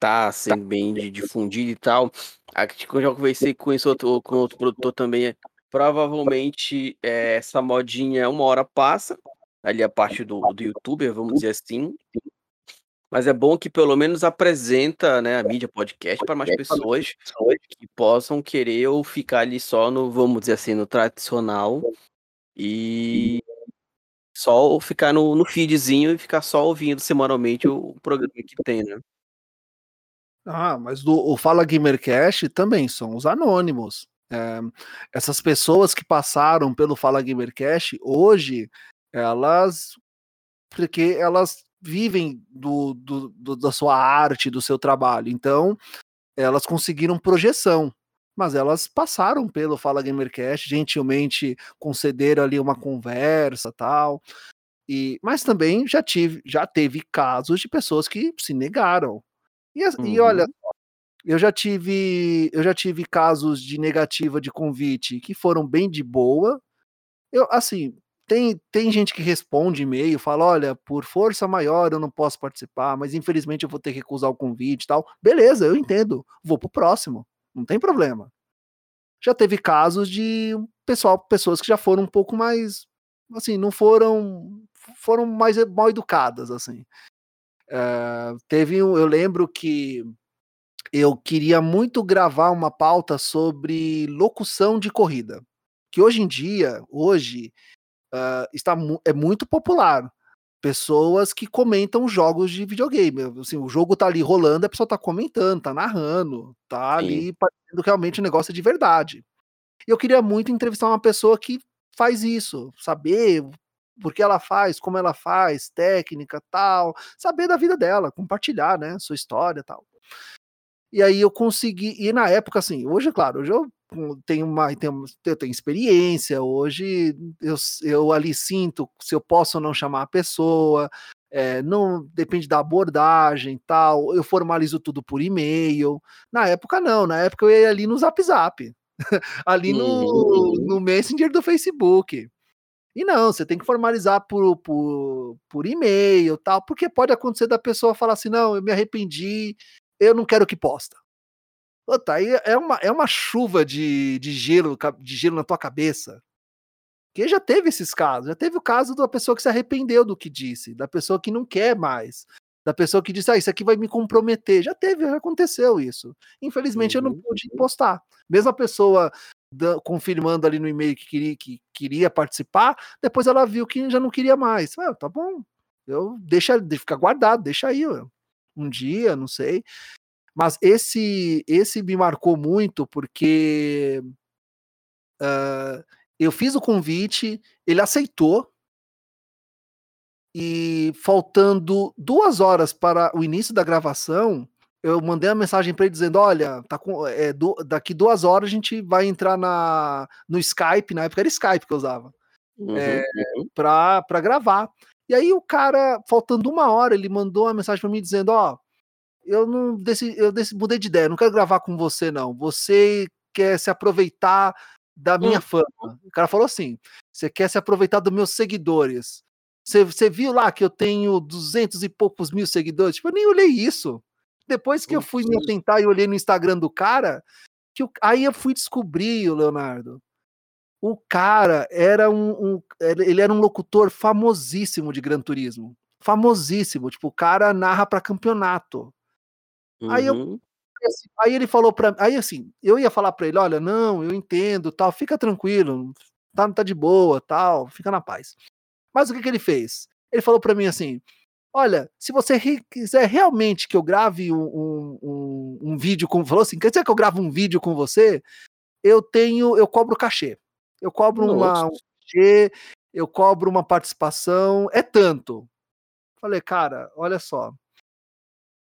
tá sendo bem difundido e tal. Aqui eu já conversei com esse outro, com outro produtor também. Provavelmente é, essa modinha uma hora passa, ali a parte do, do youtuber, vamos dizer assim. Mas é bom que pelo menos apresenta né, a mídia podcast para mais pessoas que possam querer ou ficar ali só no, vamos dizer assim, no tradicional e só ficar no, no feedzinho e ficar só ouvindo semanalmente o programa que tem, né? Ah, mas do, o Fala Gamercast também são os anônimos. É, essas pessoas que passaram pelo Fala Gamercast, hoje, elas. Porque elas vivem do, do, do, da sua arte, do seu trabalho. Então, elas conseguiram projeção. Mas elas passaram pelo Fala Gamercast, gentilmente concederam ali uma conversa tal. E, mas também já tive, já teve casos de pessoas que se negaram. E, uhum. e olha, uhum. Eu já tive, eu já tive casos de negativa de convite que foram bem de boa. Eu, assim, tem, tem gente que responde e-mail, fala: olha, por força maior eu não posso participar, mas infelizmente eu vou ter que recusar o convite e tal. Beleza, eu entendo. Vou pro próximo. Não tem problema. Já teve casos de pessoal, pessoas que já foram um pouco mais. Assim, não foram. Foram mais mal educadas, assim. Uh, teve um, eu lembro que eu queria muito gravar uma pauta sobre locução de corrida, que hoje em dia, hoje uh, está é muito popular. Pessoas que comentam jogos de videogame. Assim, o jogo tá ali rolando, a pessoa tá comentando, tá narrando, tá Sim. ali parecendo realmente um negócio de verdade. E eu queria muito entrevistar uma pessoa que faz isso, saber por que ela faz, como ela faz, técnica, tal, saber da vida dela, compartilhar, né, sua história, tal. E aí eu consegui, e na época assim, hoje, claro, hoje eu tenho uma, tenho, eu tenho experiência, hoje eu, eu ali sinto se eu posso ou não chamar a pessoa, é, não depende da abordagem tal, eu formalizo tudo por e-mail. Na época não, na época eu ia ali no Zap Zap, ali no, uhum. no Messenger do Facebook. E não, você tem que formalizar por, por, por e-mail tal, porque pode acontecer da pessoa falar assim: não, eu me arrependi, eu não quero que posta. Puta, aí é uma, é uma chuva de, de gelo de gelo na tua cabeça. Que já teve esses casos, já teve o caso da pessoa que se arrependeu do que disse, da pessoa que não quer mais, da pessoa que disse, ah, isso aqui vai me comprometer. Já teve, já aconteceu isso. Infelizmente uhum. eu não uhum. pude postar. Mesmo a pessoa da, confirmando ali no e-mail que queria, que queria participar, depois ela viu que já não queria mais. Ah, tá bom, eu deixa, fica guardado, deixa aí, um dia, não sei. Mas esse esse me marcou muito porque uh, eu fiz o convite, ele aceitou, e faltando duas horas para o início da gravação, eu mandei uma mensagem para ele dizendo: olha, tá com, é, do, daqui duas horas a gente vai entrar na, no Skype, na época era Skype que eu usava, uhum, é, uhum. Pra gravar. E aí o cara, faltando uma hora, ele mandou uma mensagem para mim dizendo: ó, eu não decidi, eu decidi, mudei de ideia, não quero gravar com você, não. Você quer se aproveitar da minha uhum. fama. O cara falou assim: você quer se aproveitar dos meus seguidores. Você, você viu lá que eu tenho duzentos e poucos mil seguidores? Tipo, eu nem olhei isso. Depois que eu fui me atentar e olhei no Instagram do cara, que eu, aí eu fui descobrir, o Leonardo. O cara era um, um, Ele era um locutor famosíssimo de Gran Turismo. Famosíssimo. Tipo, o cara narra para campeonato. Uhum. Aí eu. Assim, aí ele falou para Aí assim, eu ia falar para ele: olha, não, eu entendo, tal, fica tranquilo, tá, tá de boa, tal, fica na paz. Mas o que, que ele fez? Ele falou para mim assim: olha, se você quiser realmente que eu grave um, um, um vídeo com. Falou assim: quer dizer que eu gravo um vídeo com você? Eu tenho, eu cobro cachê. Eu cobro uma, um cachê, eu cobro uma participação, é tanto. Falei, cara, olha só.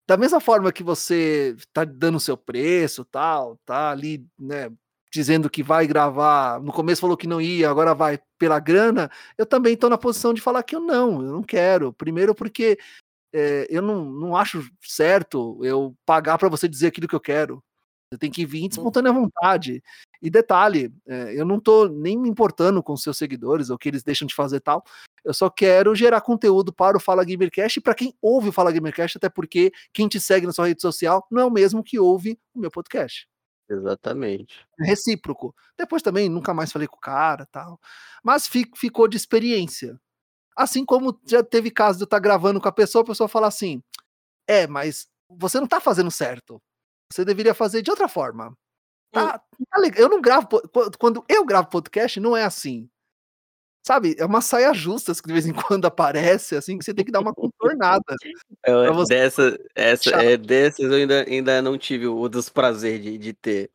Da mesma forma que você tá dando o seu preço, tal, tá ali, né, dizendo que vai gravar, no começo falou que não ia, agora vai pela grana, eu também estou na posição de falar que eu não, eu não quero. Primeiro porque é, eu não, não acho certo eu pagar para você dizer aquilo que eu quero. Você tem que vir de hum. espontânea vontade. E detalhe, é, eu não tô nem me importando com seus seguidores ou que eles deixam de fazer tal. Eu só quero gerar conteúdo para o Fala Gamercast e para quem ouve o Fala Gamercast, até porque quem te segue na sua rede social não é o mesmo que ouve o meu podcast. Exatamente. É recíproco. Depois também nunca mais falei com o cara tal. Mas fico, ficou de experiência. Assim como já teve caso de eu estar tá gravando com a pessoa, a pessoa fala assim: é, mas você não está fazendo certo. Você deveria fazer de outra forma. Tá, tá legal. Eu não gravo. Quando eu gravo podcast, não é assim. Sabe, é uma saia justa que de vez em quando aparece, assim, que você tem que dar uma contornada. É, você... dessa, essa, é, dessas eu ainda, ainda não tive o desprazer de, de ter.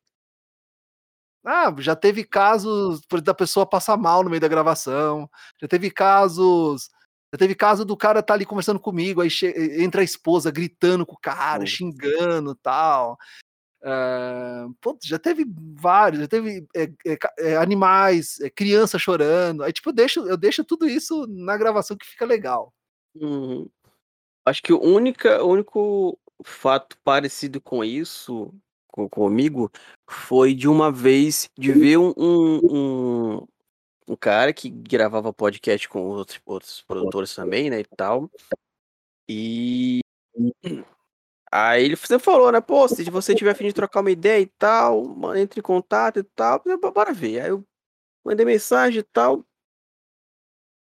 Ah, já teve casos da pessoa passar mal no meio da gravação. Já teve casos. Já teve caso do cara estar tá ali conversando comigo, aí entra a esposa gritando com o cara, xingando tal. Uh, pô, já teve vários, já teve é, é, é, animais, criança chorando. Aí, tipo, eu deixo, eu deixo tudo isso na gravação que fica legal. Uhum. Acho que o, única, o único fato parecido com isso, com, comigo, foi de uma vez de ver um, um, um, cara que gravava podcast com outros, outros produtores também, né, e tal. E Aí ele você falou, né? Pô, se você tiver fim de trocar uma ideia e tal, entre em contato e tal, bora ver. Aí eu mandei mensagem e tal.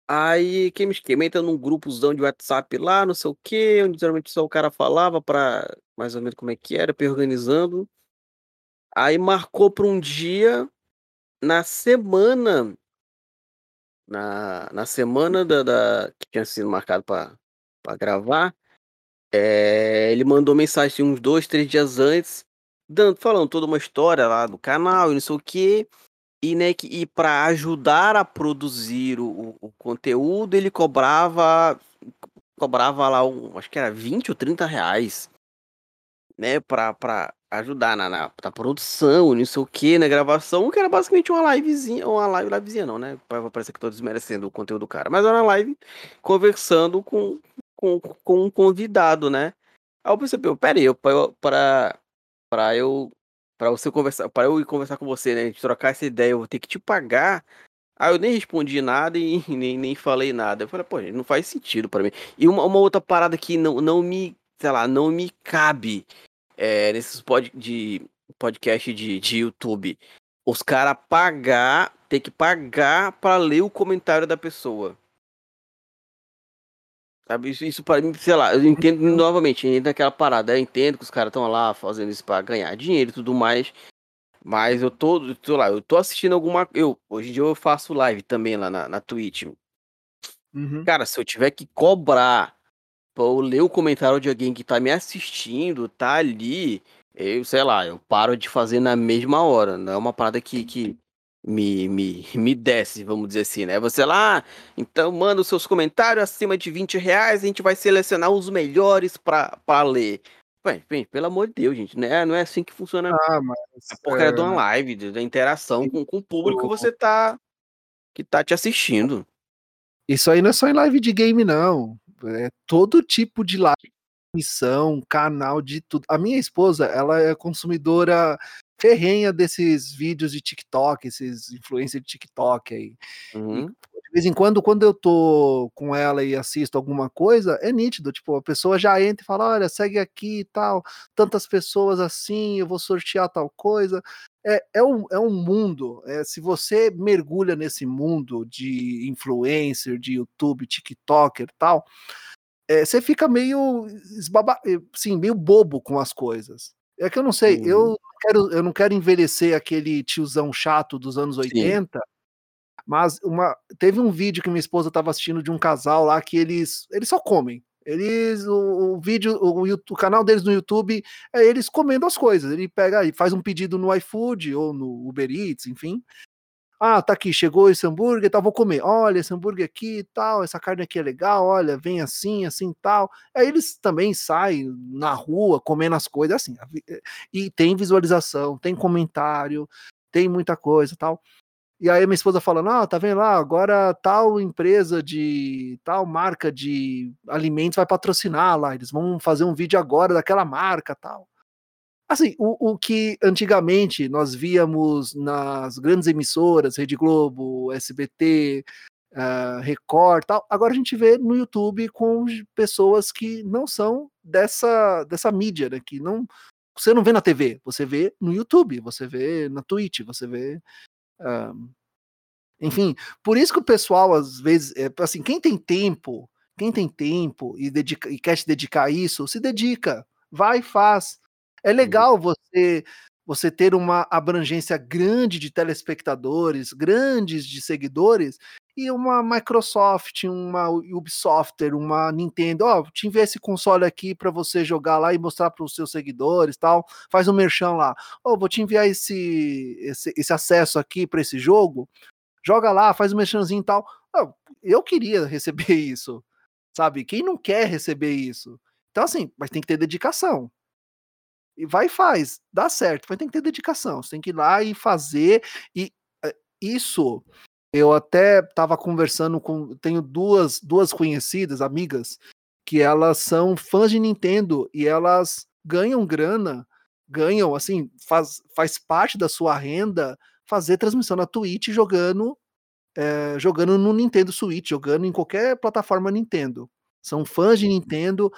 Aí quem me esquema entra num grupozão de WhatsApp lá, não sei o que, onde geralmente só o cara falava pra mais ou menos como é que era, pra organizando. Aí marcou pra um dia na semana. Na, na semana da, da que tinha sido marcado pra gravar. É, ele mandou mensagem uns dois, três dias antes, dando, falando toda uma história lá do canal e não sei o que. E, né, que, e para ajudar a produzir o, o, conteúdo, ele cobrava cobrava lá, um, acho que era 20 ou 30 reais, né, pra ajudar na, na, na produção, não sei o que, na gravação, que era basicamente uma livezinha, uma live, livezinha não, né, pra parecer que tô desmerecendo o conteúdo do cara, mas era uma live conversando com, com, com um convidado, né? Aí eu percebi, peraí, eu, para para eu para você conversar, para eu ir conversar com você, né, trocar essa ideia, eu vou ter que te pagar. Aí eu nem respondi nada e nem, nem falei nada. Eu falei, pô, não faz sentido para mim. E uma, uma outra parada que não, não me, sei lá, não me cabe é, nesses pod, de podcast de, de YouTube. Os caras pagar, ter que pagar para ler o comentário da pessoa. Sabe, isso, isso para mim, sei lá, eu entendo novamente, ainda aquela parada, eu entendo que os caras estão lá fazendo isso para ganhar dinheiro e tudo mais. Mas eu tô, tô lá, eu tô assistindo alguma. Eu, hoje em dia eu faço live também lá na, na Twitch. Uhum. Cara, se eu tiver que cobrar pra eu ler o comentário de alguém que tá me assistindo, tá ali, eu, sei lá, eu paro de fazer na mesma hora. Não é uma parada que, que me, me, me desce, vamos dizer assim, né? Você lá, então manda os seus comentários acima de 20 reais, a gente vai selecionar os melhores para ler. Bem, bem, pelo amor de Deus, gente, né? Não é assim que funciona ah, mas, a porcaria é... de uma live, da interação com, com o público que você tá que tá te assistindo. Isso aí não é só em live de game, não. É todo tipo de live, missão, canal, de tudo. A minha esposa, ela é consumidora ferrenha desses vídeos de TikTok, esses influencers de TikTok aí. Uhum. De vez em quando, quando eu tô com ela e assisto alguma coisa, é nítido, tipo, a pessoa já entra e fala, olha, segue aqui e tal, tantas pessoas assim, eu vou sortear tal coisa. É, é, um, é um mundo, é, se você mergulha nesse mundo de influencer, de YouTube, TikToker e tal, é, você fica meio esbaba, assim, meio bobo com as coisas. É que eu não sei, uhum. eu, quero, eu não quero envelhecer aquele tiozão chato dos anos 80, Sim. Mas uma, teve um vídeo que minha esposa estava assistindo de um casal lá que eles, eles só comem. Eles, o, o vídeo, o, o, canal deles no YouTube é eles comendo as coisas. Ele pega e faz um pedido no iFood ou no Uber Eats, enfim. Ah, tá aqui, chegou esse hambúrguer, tal, vou comer. Olha, esse hambúrguer aqui e tal, essa carne aqui é legal, olha, vem assim, assim tal. Aí eles também saem na rua comendo as coisas assim. E tem visualização, tem comentário, tem muita coisa tal. E aí minha esposa fala, não, tá vendo lá, agora tal empresa de tal marca de alimentos vai patrocinar lá, eles vão fazer um vídeo agora daquela marca tal. Assim, o, o que antigamente nós víamos nas grandes emissoras, Rede Globo, SBT, uh, ah, Record, tal, agora a gente vê no YouTube com pessoas que não são dessa, dessa mídia, né? Que não, você não vê na TV, você vê no YouTube, você vê na Twitch, você vê. Enfim, por isso que o pessoal, às vezes, é, assim, quem tem tempo, quem tem tempo e, dedica, e quer se dedicar a isso, se dedica, vai e faz. É uhum. legal você você ter uma abrangência grande de telespectadores, grandes de seguidores, e uma Microsoft, uma Ubisoft, uma Nintendo, ó, oh, te enviar esse console aqui para você jogar lá e mostrar para os seus seguidores, tal, faz um merchan lá. Ó, oh, vou te enviar esse, esse, esse acesso aqui para esse jogo, joga lá, faz um merchanzinho e tal. Oh, eu queria receber isso, sabe? Quem não quer receber isso? Então assim, mas tem que ter dedicação e vai e faz, dá certo, mas tem que ter dedicação, você tem que ir lá e fazer, e eh, isso eu até estava conversando com, tenho duas, duas conhecidas, amigas, que elas são fãs de Nintendo e elas ganham grana, ganham, assim, faz, faz parte da sua renda fazer transmissão na Twitch jogando é, jogando no Nintendo Switch, jogando em qualquer plataforma Nintendo. São fãs de Nintendo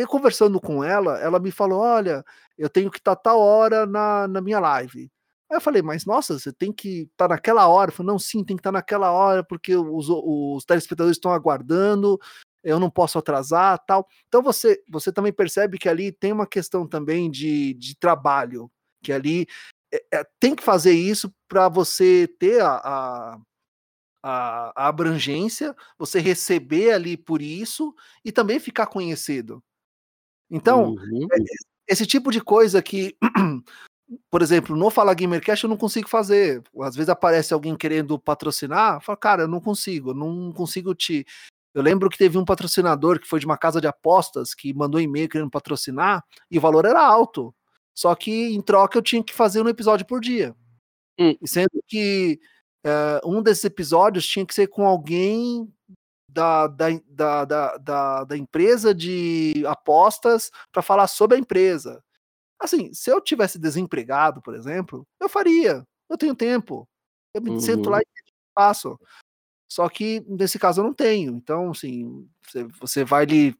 e conversando com ela, ela me falou: Olha, eu tenho que estar tal hora na, na minha live. Aí eu falei, mas nossa, você tem que estar naquela hora. Eu falei, não, sim, tem que estar naquela hora, porque os, os telespectadores estão aguardando, eu não posso atrasar tal. Então você, você também percebe que ali tem uma questão também de, de trabalho, que ali é, é, tem que fazer isso para você ter a a, a, abrangência, você receber ali por isso e também ficar conhecido. Então, uhum. É, esse tipo de coisa que, por exemplo, no Fala Gamercast eu não consigo fazer. Às vezes aparece alguém querendo patrocinar, fala, cara, eu não consigo, eu não consigo te. Eu lembro que teve um patrocinador que foi de uma casa de apostas que mandou e-mail querendo patrocinar e o valor era alto. Só que em troca eu tinha que fazer um episódio por dia. Hum. Sendo que uh, um desses episódios tinha que ser com alguém da, da, da, da, da, empresa de apostas para falar sobre a empresa. Assim, se eu tivesse desempregado, por exemplo, eu faria. Eu tenho tempo. Eu me uhum. sento lá uhum. e faço. Só que nesse caso eu não tenho. Então, assim, você, você vai ali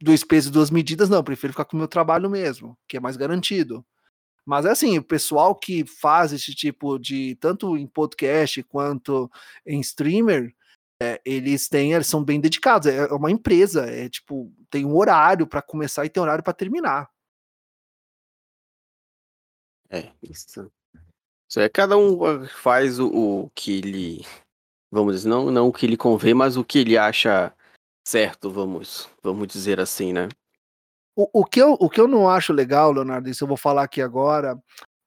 dois pesos e duas medidas, não, prefiro ficar com o meu trabalho mesmo, que é mais garantido. Mas é assim, o pessoal que faz esse tipo de, tanto em podcast quanto em streamer, é, eles têm, eles são bem dedicados. É, é uma empresa, é tipo, tem um horário para começar e tem horário para terminar. É, isso. isso é, cada um ah, faz o, o, que ele, vamos dizer, não, não o que ele convém, mas o que ele acha certo, vamos, vamos dizer assim, né? O, o, que eu, o que eu não acho legal, Leonardo, isso eu vou falar aqui agora,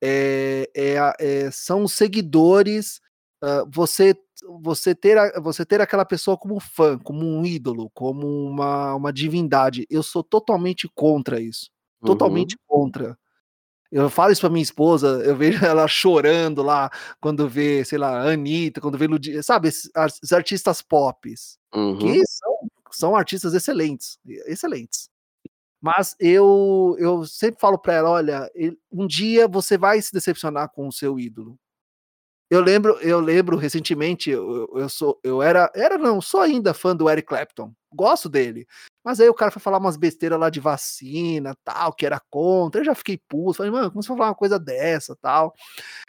é, é, é são os seguidores uh, você você ter você ter aquela pessoa como fã, como um ídolo, como uma, uma divindade. Eu sou totalmente contra isso. Uhum. Totalmente contra. Eu falo isso pra minha esposa, eu vejo ela chorando lá quando vê, sei lá, Anitta, quando vê Ludi, sabe, esses, esses artistas pop, uhum. que são, são artistas excelentes, excelentes. Mas eu, eu sempre falo pra ela, olha, um dia você vai se decepcionar com o seu ídolo. Eu lembro, eu lembro recentemente, eu, eu sou, eu era, era não, sou ainda fã do Eric Clapton, gosto dele. Mas aí o cara foi falar umas besteiras lá de vacina, tal, que era contra. Eu já fiquei puto, falei, mano, como você vai falar uma coisa dessa, tal?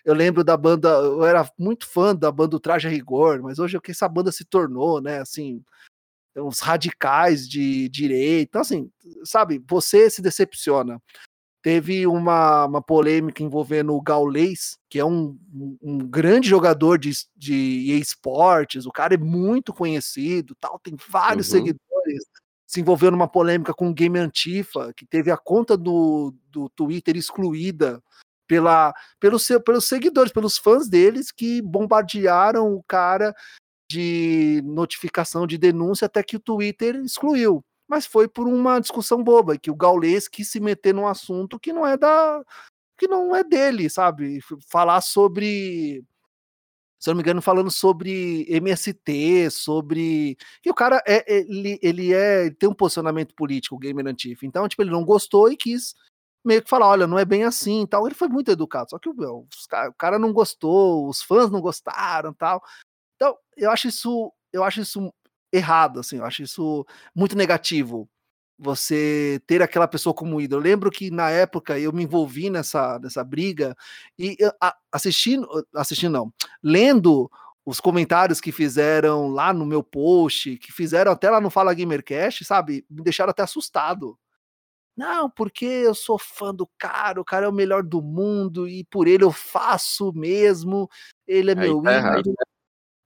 Eu lembro da banda, eu era muito fã da banda Traje a Rigor, mas hoje o que essa banda se tornou, né, assim, uns radicais de direita. Então, assim, sabe, você se decepciona. Teve uma, uma polêmica envolvendo o Gaulês, que é um, um, grande jogador de, de esportes, o cara é muito conhecido, tal, tem vários uhum. seguidores. Se envolveu numa polêmica com o Game Antifa, que teve a conta do, do Twitter excluída pela, pelos, pelos seguidores, pelos fãs deles que bombardearam o cara de notificação de denúncia até que o Twitter excluiu mas foi por uma discussão boba, que o Gaulês quis se meter num assunto que não é da que não é dele, sabe? Falar sobre se eu não me engano, falando sobre MST, sobre. que o cara é, ele, ele é. Ele tem um posicionamento político, o Gamer Antifa. Então, tipo, ele não gostou e quis meio que falar: olha, não é bem assim e tal. Ele foi muito educado, só que meu, o cara não gostou, os fãs não gostaram tal. Então, eu acho isso. Eu acho isso errado, assim, eu acho isso muito negativo você ter aquela pessoa como ídolo. Eu lembro que na época eu me envolvi nessa, nessa briga e assistindo, assistindo não, lendo os comentários que fizeram lá no meu post, que fizeram até lá no Fala Gamercast, sabe? Me deixaram até assustado. Não, porque eu sou fã do cara, o cara é o melhor do mundo e por ele eu faço mesmo. Ele é Aí meu tá ídolo.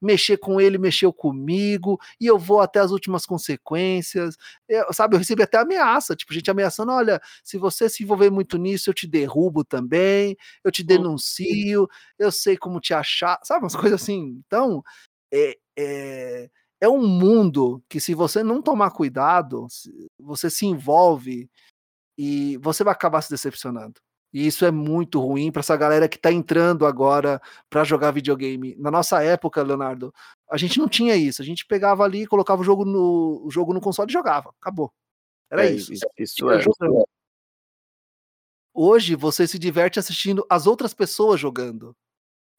Mexer com ele, mexeu comigo, e eu vou até as últimas consequências. Eu, sabe, eu recebi até ameaça, tipo, gente ameaçando: olha, se você se envolver muito nisso, eu te derrubo também, eu te denuncio, eu sei como te achar, sabe, umas coisas assim. Então, é, é, é um mundo que, se você não tomar cuidado, você se envolve e você vai acabar se decepcionando. E isso é muito ruim para essa galera que está entrando agora para jogar videogame. Na nossa época, Leonardo, a gente não tinha isso. A gente pegava ali, colocava o jogo no, o jogo no console e jogava. Acabou. Era é, isso. Isso, é. Hoje você se diverte assistindo as outras pessoas jogando.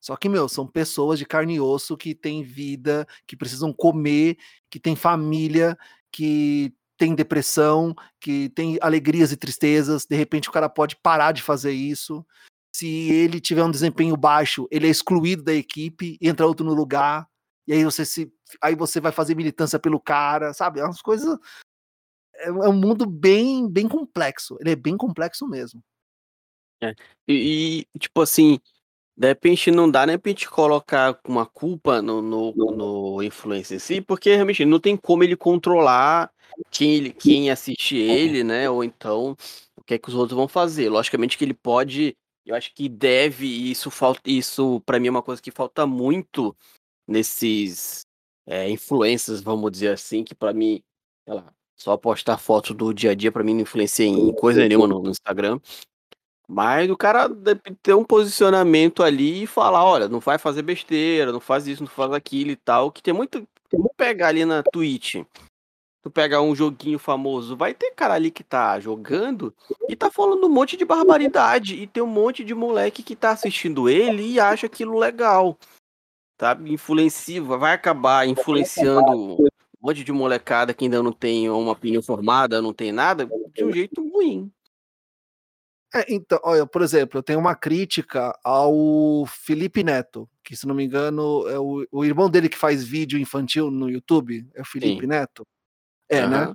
Só que, meu, são pessoas de carne e osso que têm vida, que precisam comer, que têm família, que tem depressão, que tem alegrias e tristezas, de repente o cara pode parar de fazer isso. Se ele tiver um desempenho baixo, ele é excluído da equipe, entra outro no lugar, e aí você se aí você vai fazer militância pelo cara, sabe? É umas coisas é, é um mundo bem bem complexo. Ele é bem complexo mesmo. É. E, e, tipo assim, de repente não dá nem pra gente colocar uma culpa no, no, no influencer em si, porque realmente não tem como ele controlar quem, quem assiste ele, né? Ou então o que é que os outros vão fazer. Logicamente que ele pode, eu acho que deve, e isso falta, isso para mim é uma coisa que falta muito nesses é, influencers, vamos dizer assim, que para mim, sei lá, só postar foto do dia a dia para mim não influencia em coisa nenhuma no, no Instagram. Mas o cara deve ter um posicionamento ali e falar, olha, não vai fazer besteira, não faz isso, não faz aquilo e tal, que tem muito. Vamos pegar ali na Twitch tu pega um joguinho famoso, vai ter cara ali que tá jogando e tá falando um monte de barbaridade. E tem um monte de moleque que tá assistindo ele e acha aquilo legal. Sabe? Influencia, vai acabar influenciando um monte de molecada que ainda não tem uma opinião formada, não tem nada, de um jeito ruim. É, então, olha, por exemplo, eu tenho uma crítica ao Felipe Neto, que se não me engano é o, o irmão dele que faz vídeo infantil no YouTube, é o Felipe Sim. Neto. É, uhum. né?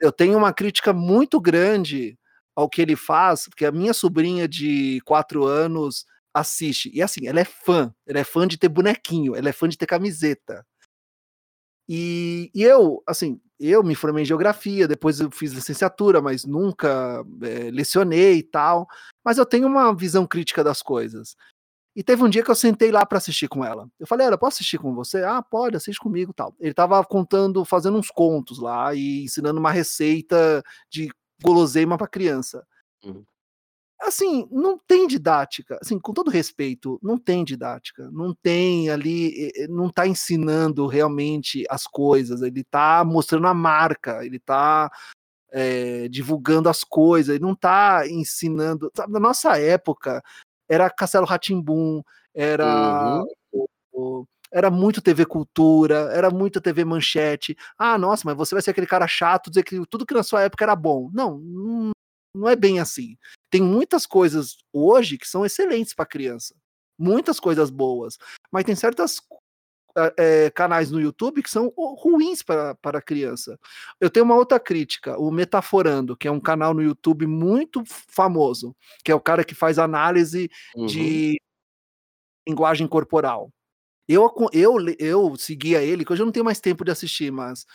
Eu tenho uma crítica muito grande ao que ele faz, porque a minha sobrinha de quatro anos assiste. E assim, ela é fã. Ela é fã de ter bonequinho, ela é fã de ter camiseta. E, e eu, assim, eu me formei em geografia, depois eu fiz licenciatura, mas nunca é, lecionei e tal. Mas eu tenho uma visão crítica das coisas. E teve um dia que eu sentei lá para assistir com ela. Eu falei, ela, posso assistir com você? Ah, pode, assiste comigo tal. Ele tava contando, fazendo uns contos lá e ensinando uma receita de guloseima para criança. Uhum. Assim, não tem didática. Assim, com todo respeito, não tem didática. Não tem ali, não tá ensinando realmente as coisas. Ele tá mostrando a marca, ele tá é, divulgando as coisas, ele não tá ensinando. Sabe, na nossa época, era Castelo Ratimbum, era uhum. era muito TV Cultura, era muito TV Manchete. Ah, nossa, mas você vai ser aquele cara chato dizer que tudo que na sua época era bom. Não, não é bem assim. Tem muitas coisas hoje que são excelentes para criança. Muitas coisas boas. Mas tem certas é, canais no YouTube que são ruins para, a criança. Eu tenho uma outra crítica, o Metaforando, que é um canal no YouTube muito famoso, que é o cara que faz análise uhum. de linguagem corporal. Eu, eu, eu seguia ele, que hoje eu não tenho mais tempo de assistir, mas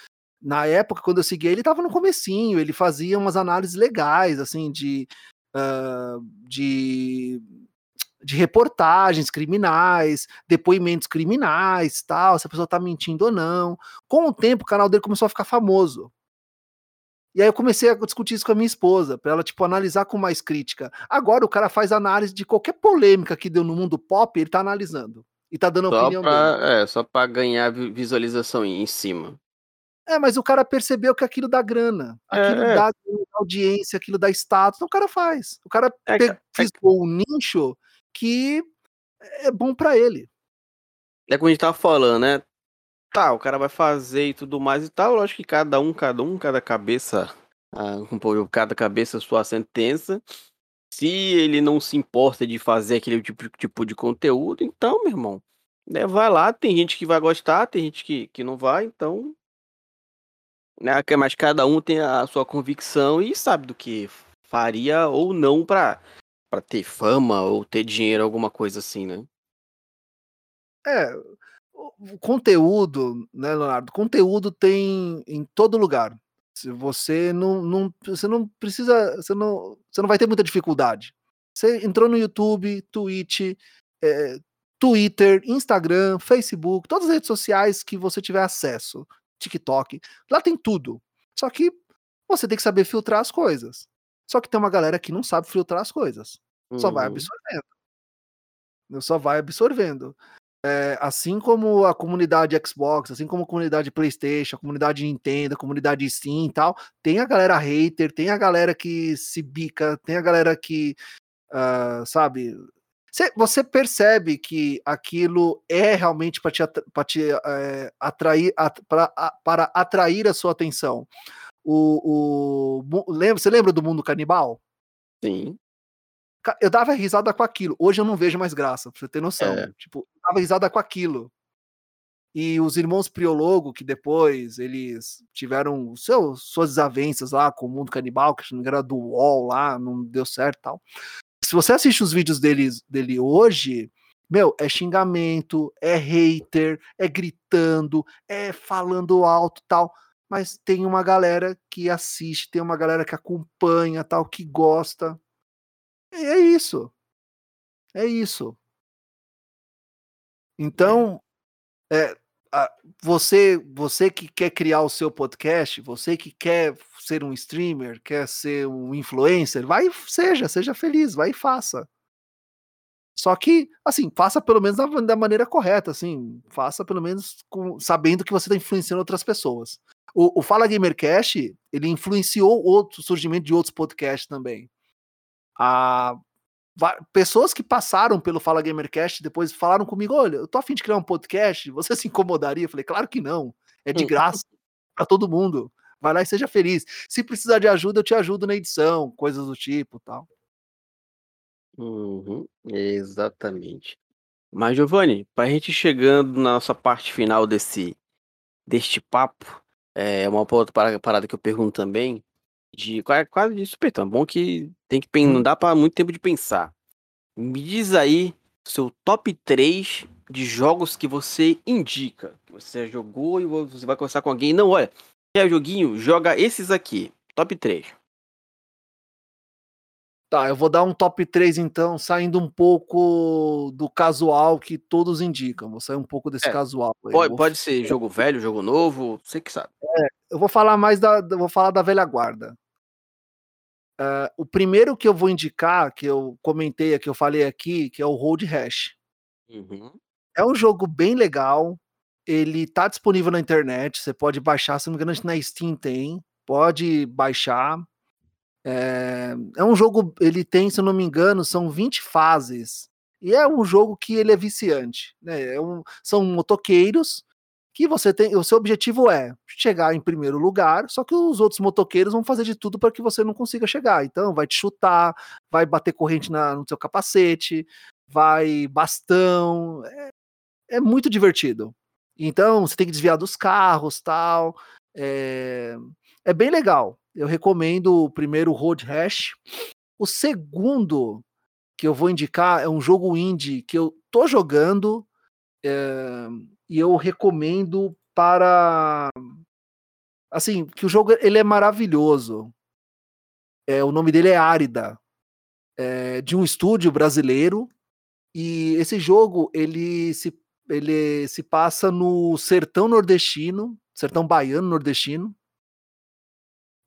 na época, quando eu seguia ele, estava no comecinho, ele fazia umas análises legais, assim, de, uh, de de reportagens criminais, depoimentos criminais, tal, se a pessoa tá mentindo ou não. Com o tempo, o canal dele começou a ficar famoso. E aí eu comecei a discutir isso com a minha esposa, para ela tipo analisar com mais crítica. Agora o cara faz análise de qualquer polêmica que deu no mundo pop, ele tá analisando. e tá dando a Só opinião pra, dele. é, só pra ganhar vi- visualização em cima. É, mas o cara percebeu que aquilo dá grana, aquilo É, é. dá audiência, aquilo dá status, então o cara faz. O cara É, pe- ca- é, um nicho que é bom pra ele. é como a gente tava falando, né? Tá, o cara vai fazer e tudo mais e tal. Lógico que cada um, cada um, cada cabeça, cada cabeça sua sentença. Se ele não se importa de fazer aquele tipo, tipo de conteúdo, então, meu irmão, né, vai lá. Tem gente que vai gostar, tem gente que, que não vai, então. Né, mas cada um tem a sua convicção e sabe do que faria ou não pra, pra ter fama ou ter dinheiro, alguma coisa assim, né? É, o conteúdo, né, Leonardo? Conteúdo tem em todo lugar. Se você não, não, você não precisa, você não, você não vai ter muita dificuldade. Você entrou no YouTube, Twitch, eh, Twitter, Instagram, Facebook, todas as redes sociais que você tiver acesso, TikTok, lá tem tudo. Só que você tem que saber filtrar as coisas. Só que tem uma galera que não sabe filtrar as coisas. Só vai Uhum. absorvendo. Só vai absorvendo. É, assim como a comunidade Xbox, assim como a comunidade PlayStation, a comunidade Nintendo, a comunidade Steam e tal, tem a galera hater, tem a galera que se bica, tem a galera que, ah, sabe? Cê- Você percebe que aquilo é realmente para te, pra te eh, atrair, at- pra- a- para atrair a sua atenção. O, o, lembra, você lembra do mundo canibal? Sim. Eu dava risada com aquilo. Hoje eu não vejo mais graça, pra você ter noção. É. Tipo, eu dava risada com aquilo. E os irmãos Priologo, que depois eles tiveram seu, suas desavenças lá com o mundo canibal, que era do UOL lá, não deu certo tal. Se você assiste os vídeos deles, dele hoje, meu, é xingamento, é hater, é gritando, é falando alto e tal. Mas tem uma galera que assiste, tem uma galera que acompanha, tal, que gosta. E é isso. É isso. Então, é, a- você, você que quer criar o seu podcast, você que quer ser um streamer, quer ser um influencer, vai, seja, seja feliz, vai e faça. Só que, assim, faça pelo menos da, da maneira correta, assim, faça pelo menos com- sabendo que você está influenciando outras pessoas. O, o Fala Gamercast, ele influenciou outro o surgimento de outros podcasts também. A, pessoas que passaram pelo Fala Gamercast depois falaram comigo: olha, eu tô afim de criar um podcast, você se incomodaria? Eu falei, claro que não. É de Hum. graça para todo mundo. Vai lá e seja feliz. Se precisar de ajuda, eu te ajudo na edição, coisas do tipo tal. Uhum, exatamente. Mas, Giovanni, pra gente chegando na nossa parte final desse, deste papo, é uma outra para- parada que eu pergunto também, de qua- quase de supetão, é bom que tem que não Hum. dá para muito tempo de pensar. Me diz aí seu top 3 de jogos que você indica, que você jogou e você vai conversar com alguém, não, olha, quer joguinho? Joga esses aqui. Top 3. Tá, eu vou dar um top 3 então, saindo um pouco do casual que todos indicam. Vou sair um pouco desse É, casual. Pode, vou, pode ser jogo velho, jogo novo, você que sabe. eu vou falar mais da, vou falar da velha guarda. Ah, o primeiro que eu vou indicar, que eu comentei, que eu falei aqui, que é o Road Rash. Uhum. É um jogo bem legal. Ele tá disponível na internet. Você pode baixar, se não me engano, na Steam tem. Pode baixar. É, é um jogo, ele tem, se eu não me engano, são 20 fases. E é um jogo que ele é viciante. Né? É um- são motoqueiros que você tem. O seu objetivo é chegar em primeiro lugar, só que os outros motoqueiros vão fazer de tudo para que você não consiga chegar. Então, vai te chutar, vai bater corrente na- no seu capacete, vai bastão. É, é muito divertido. Então, você tem que desviar dos carros tal. É, é bem legal. Eu recomendo o primeiro Road Rash. O segundo que eu vou indicar é um jogo indie que eu tô jogando é, e eu recomendo para assim que o jogo ele é maravilhoso. É, o nome dele é Árida, é, de um estúdio brasileiro e esse jogo ele se ele se passa no sertão nordestino, sertão baiano nordestino.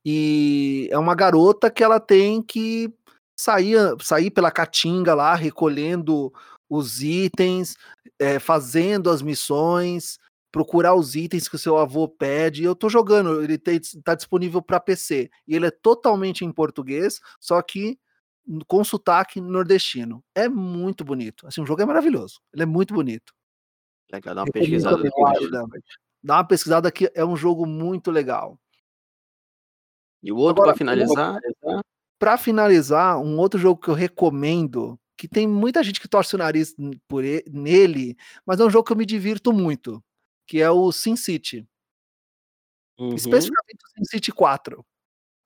E é uma garota que ela tem que sair, sair pela caatinga lá, recolhendo os itens, é, fazendo as missões, procurar os itens que o seu avô pede. Eu tô jogando, ele está disponível para PC e ele é totalmente em português, só que com sotaque nordestino. É muito bonito. Assim, o jogo é maravilhoso. Ele é muito bonito. Legal, dá uma pesquisada. Dá uma pesquisada que é um jogo muito legal. E o outro para finalizar? Para finalizar, um outro jogo que eu recomendo, que tem muita gente que torce o nariz por ele, nele, mas é um jogo que eu me divirto muito, que é o SimCity. Uhum. Especificamente o SimCity 4.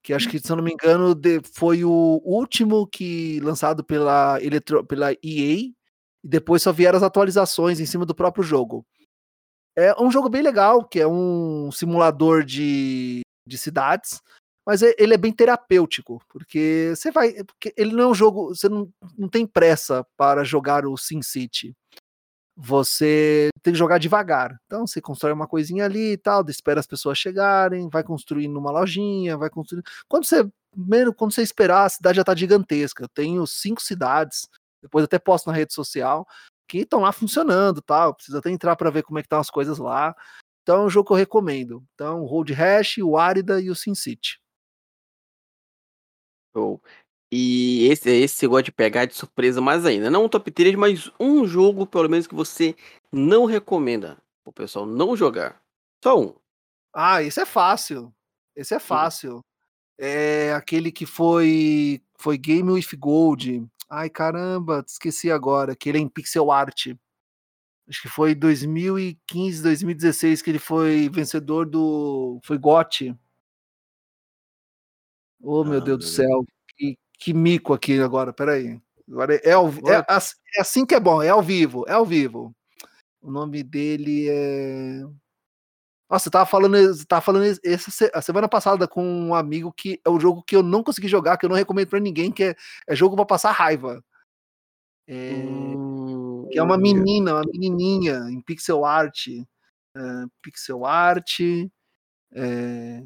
Que acho que, se eu não me engano, foi o último que lançado pela, Eletro, pela EA, e depois só vieram as atualizações em cima do próprio jogo. É um jogo bem legal, que é um simulador de, de cidades, mas é, ele é bem terapêutico, porque você vai. Porque ele não é um jogo. Você não, não tem pressa para jogar o SimCity. Você tem que jogar devagar. Então você constrói uma coisinha ali e tal, espera as pessoas chegarem, vai construindo uma lojinha, vai construindo. Quando você menos quando você esperar, a cidade já está gigantesca. Eu tenho cinco cidades, depois até posto na rede social, que estão lá funcionando, tal. Precisa até entrar para ver como é que estão as coisas lá. Então é um jogo que eu recomendo. Então, o Road Rash, o Árida e o SimCity. Show. E esse, esse você gosta de pegar de surpresa mais ainda. Não um top 3, mas um jogo, pelo menos, que você não recomenda o pessoal não jogar. Só um. Ah, esse é fácil. Esse é fácil. É aquele que foi foi Game with Gold. Ai, caramba, esqueci agora. Que ele é em pixel art. Acho que foi 2015, 2016 que ele foi vencedor do. Foi GOT. Oh, meu ah, Deus do céu. Que, que mico aqui agora, peraí. Agora é, ao, é, é, assim que é bom, é ao vivo, é ao vivo. O nome dele é. Nossa, eu tava falando, tava falando essa, a semana passada com um amigo que é um jogo que eu não consegui jogar, que eu não recomendo para ninguém, que é, é jogo para passar raiva. É, hum, que é uma menina, uma menininha em pixel art. É, pixel art. É,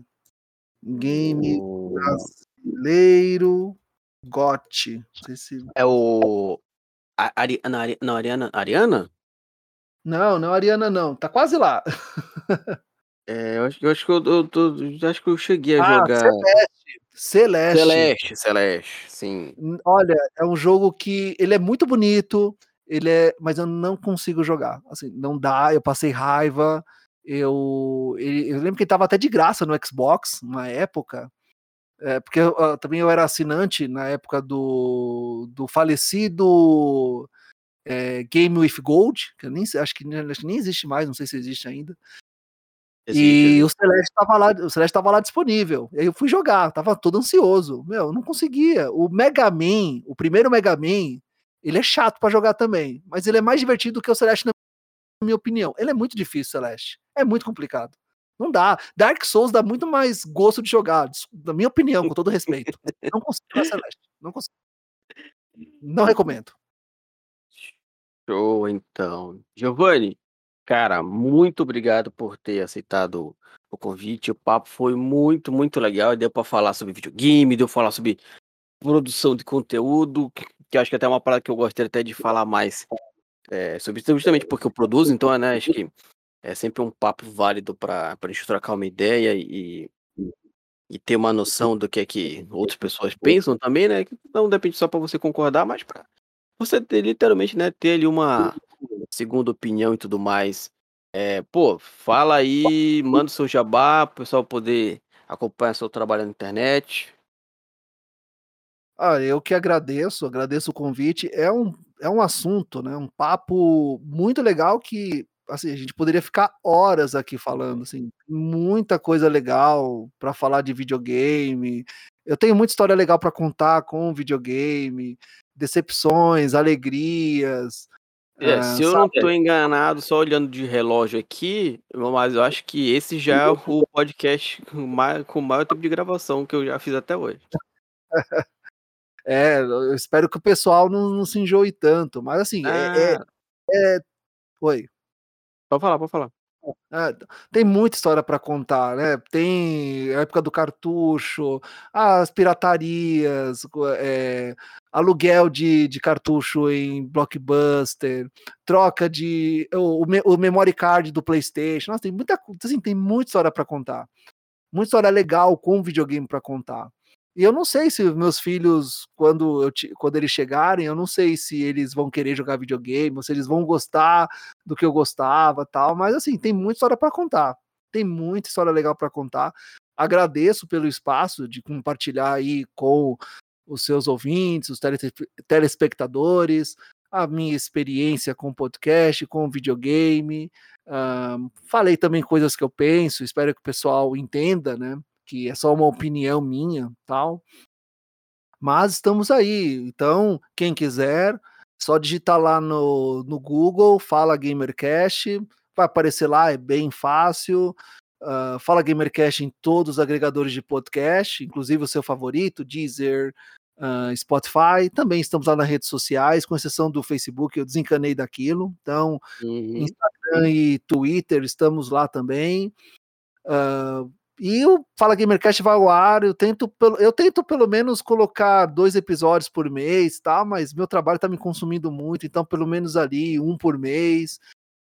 Game brasileiro GOT. Se... É o. A, Ari... não, Ari... não, Ariana. Ariana? Não, não, Ariana não. Tá quase lá. é, eu acho, eu acho que eu, eu, eu, acho que eu cheguei a ah, jogar. Celeste. Celeste. Celeste, Celeste, sim. Olha, é um jogo que ele é muito bonito, ele é, mas eu não consigo jogar. Assim, não dá, eu passei raiva. Eu, eu lembro que ele tava até de graça no Xbox, na época. É, porque eu, eu, também eu era assinante na época do, do falecido é, Game with Gold, que eu nem acho que, acho que nem existe mais, não sei se existe ainda. Existe, e o Celeste estava lá, o Celeste tava lá disponível. E aí eu fui jogar, tava todo ansioso. Meu, não conseguia. O Mega Man, o primeiro Mega Man, ele é chato para jogar também, mas ele é mais divertido que o Celeste na minha opinião. Ele é muito difícil, Celeste. É muito complicado. Não dá. Dark Souls dá muito mais gosto de jogar, na minha opinião, com todo respeito. Não consigo Celeste. Não consigo. Não recomendo. Show, então. Giovanni, cara, muito obrigado por ter aceitado o convite. O papo foi muito, muito legal. Deu para falar sobre videogame, deu para falar sobre produção de conteúdo, que acho que até é uma parada que eu gostaria até de falar mais é, justamente porque eu produzo, então, né, acho que é sempre um papo válido para a gente trocar uma ideia e, e ter uma noção do que é que outras pessoas pensam também, né? Não depende só para você concordar, mas para você ter literalmente, né, ter ali uma segunda opinião e tudo mais. É, pô, fala aí, manda o seu jabá, para o pessoal poder acompanhar seu trabalho na internet. Ah, eu que agradeço, agradeço o convite. É um, é um assunto, né, um papo muito legal que assim, a gente poderia ficar horas aqui falando, assim, muita coisa legal para falar de videogame. Eu tenho muita história legal para contar com videogame, decepções, alegrias. É, uh, se eu sabe? não estou enganado, só olhando de relógio aqui, mas eu acho que esse já é o podcast com com maior tempo de gravação que eu já fiz até hoje. é, eu espero que o pessoal não, não se enjoe tanto, mas assim, ah. é, é, é... Oi. Pode falar, pode falar. É, tem muita história para contar, né? Tem a época do cartucho, as piratarias, é, aluguel de, de cartucho em blockbuster, troca de o, o memory card do PlayStation. Nossa, tem muita, assim, tem muita história para contar, muita história legal com videogame para contar. E eu não sei se meus filhos, quando, eu, quando eles chegarem, eu não sei se eles vão querer jogar videogame, ou se eles vão gostar do que eu gostava tal, mas assim, tem muita história para contar. Tem muita história legal para contar. Agradeço pelo espaço de compartilhar aí com os seus ouvintes, os telespectadores, a minha experiência com podcast, com videogame. Uh, falei também coisas que eu penso, espero que o pessoal entenda, né? Que é só uma opinião minha, tal. Mas estamos aí. Então, quem quiser, só digitar lá no, no Google, Fala Gamercast, vai aparecer lá, é bem fácil. Uh, Fala Gamercast em todos os agregadores de podcast, inclusive o seu favorito, Deezer, uh, Spotify. Também estamos lá nas redes sociais, com exceção do Facebook, eu desencanei daquilo. Então, uhum. Instagram e Twitter, estamos lá também. Uh, e o Fala Gamercast vai ao ar, eu tento, eu tento pelo menos colocar dois episódios por mês, tá? Mas meu trabalho tá me consumindo muito, então pelo menos ali um por mês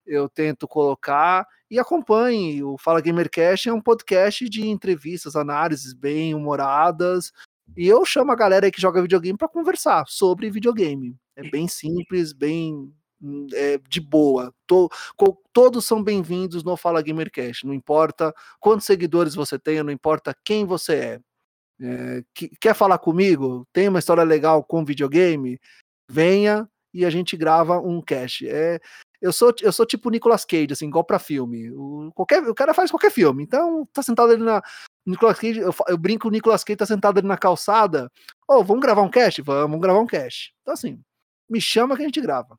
eu tento colocar e acompanhe. O Fala Gamercast é um podcast de entrevistas, análises bem humoradas, e eu chamo a galera que joga videogame para conversar sobre videogame. É bem simples, bem é, de boa. Tô, todos são bem-vindos no Fala Gamercast. Não importa quantos seguidores você tenha, não importa quem você é. é que, quer falar comigo? Tem uma história legal com videogame? Venha e a gente grava um cast. É, eu sou, eu sou tipo Nicolas Cage, assim, igual pra filme. O, qualquer, o cara faz qualquer filme. Então, tá sentado ali na. Nicolas Cage, eu, eu brinco, o Nicolas Cage tá sentado ali na calçada. Ô, oh, vamos gravar um cast? Vamos, vamos gravar um cast. Então, assim, me chama que a gente grava.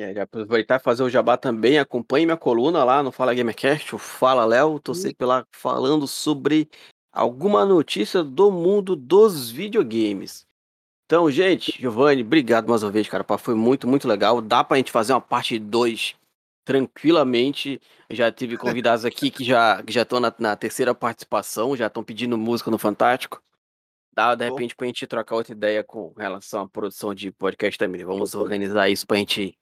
É, já aproveitar e fazer o jabá também, acompanhe minha coluna lá no Fala Gamercast, o Fala Léo, tô sempre lá falando sobre alguma notícia do mundo dos videogames. Então, gente, Giovanni, obrigado mais uma vez, cara, foi muito, muito legal. Dá pra gente fazer uma parte 2 tranquilamente. Já tive convidados aqui que já que já estão na, na, terceira participação, já estão pedindo música no Fantástico. Dá, de repente, pra gente trocar outra ideia com relação à produção de podcast também. Vamos organizar isso pra gente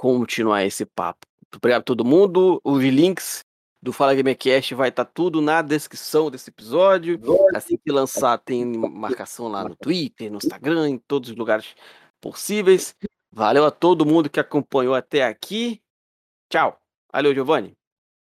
continuar esse papo. Obrigado a todo mundo. Os links do Fala Gamercast vai estar tá tudo na descrição desse episódio. Assim que lançar, tem marcação lá no Twitter, no Instagram, em todos os lugares possíveis. Valeu a todo mundo que acompanhou até aqui. Tchau. Valeu, Giovanni.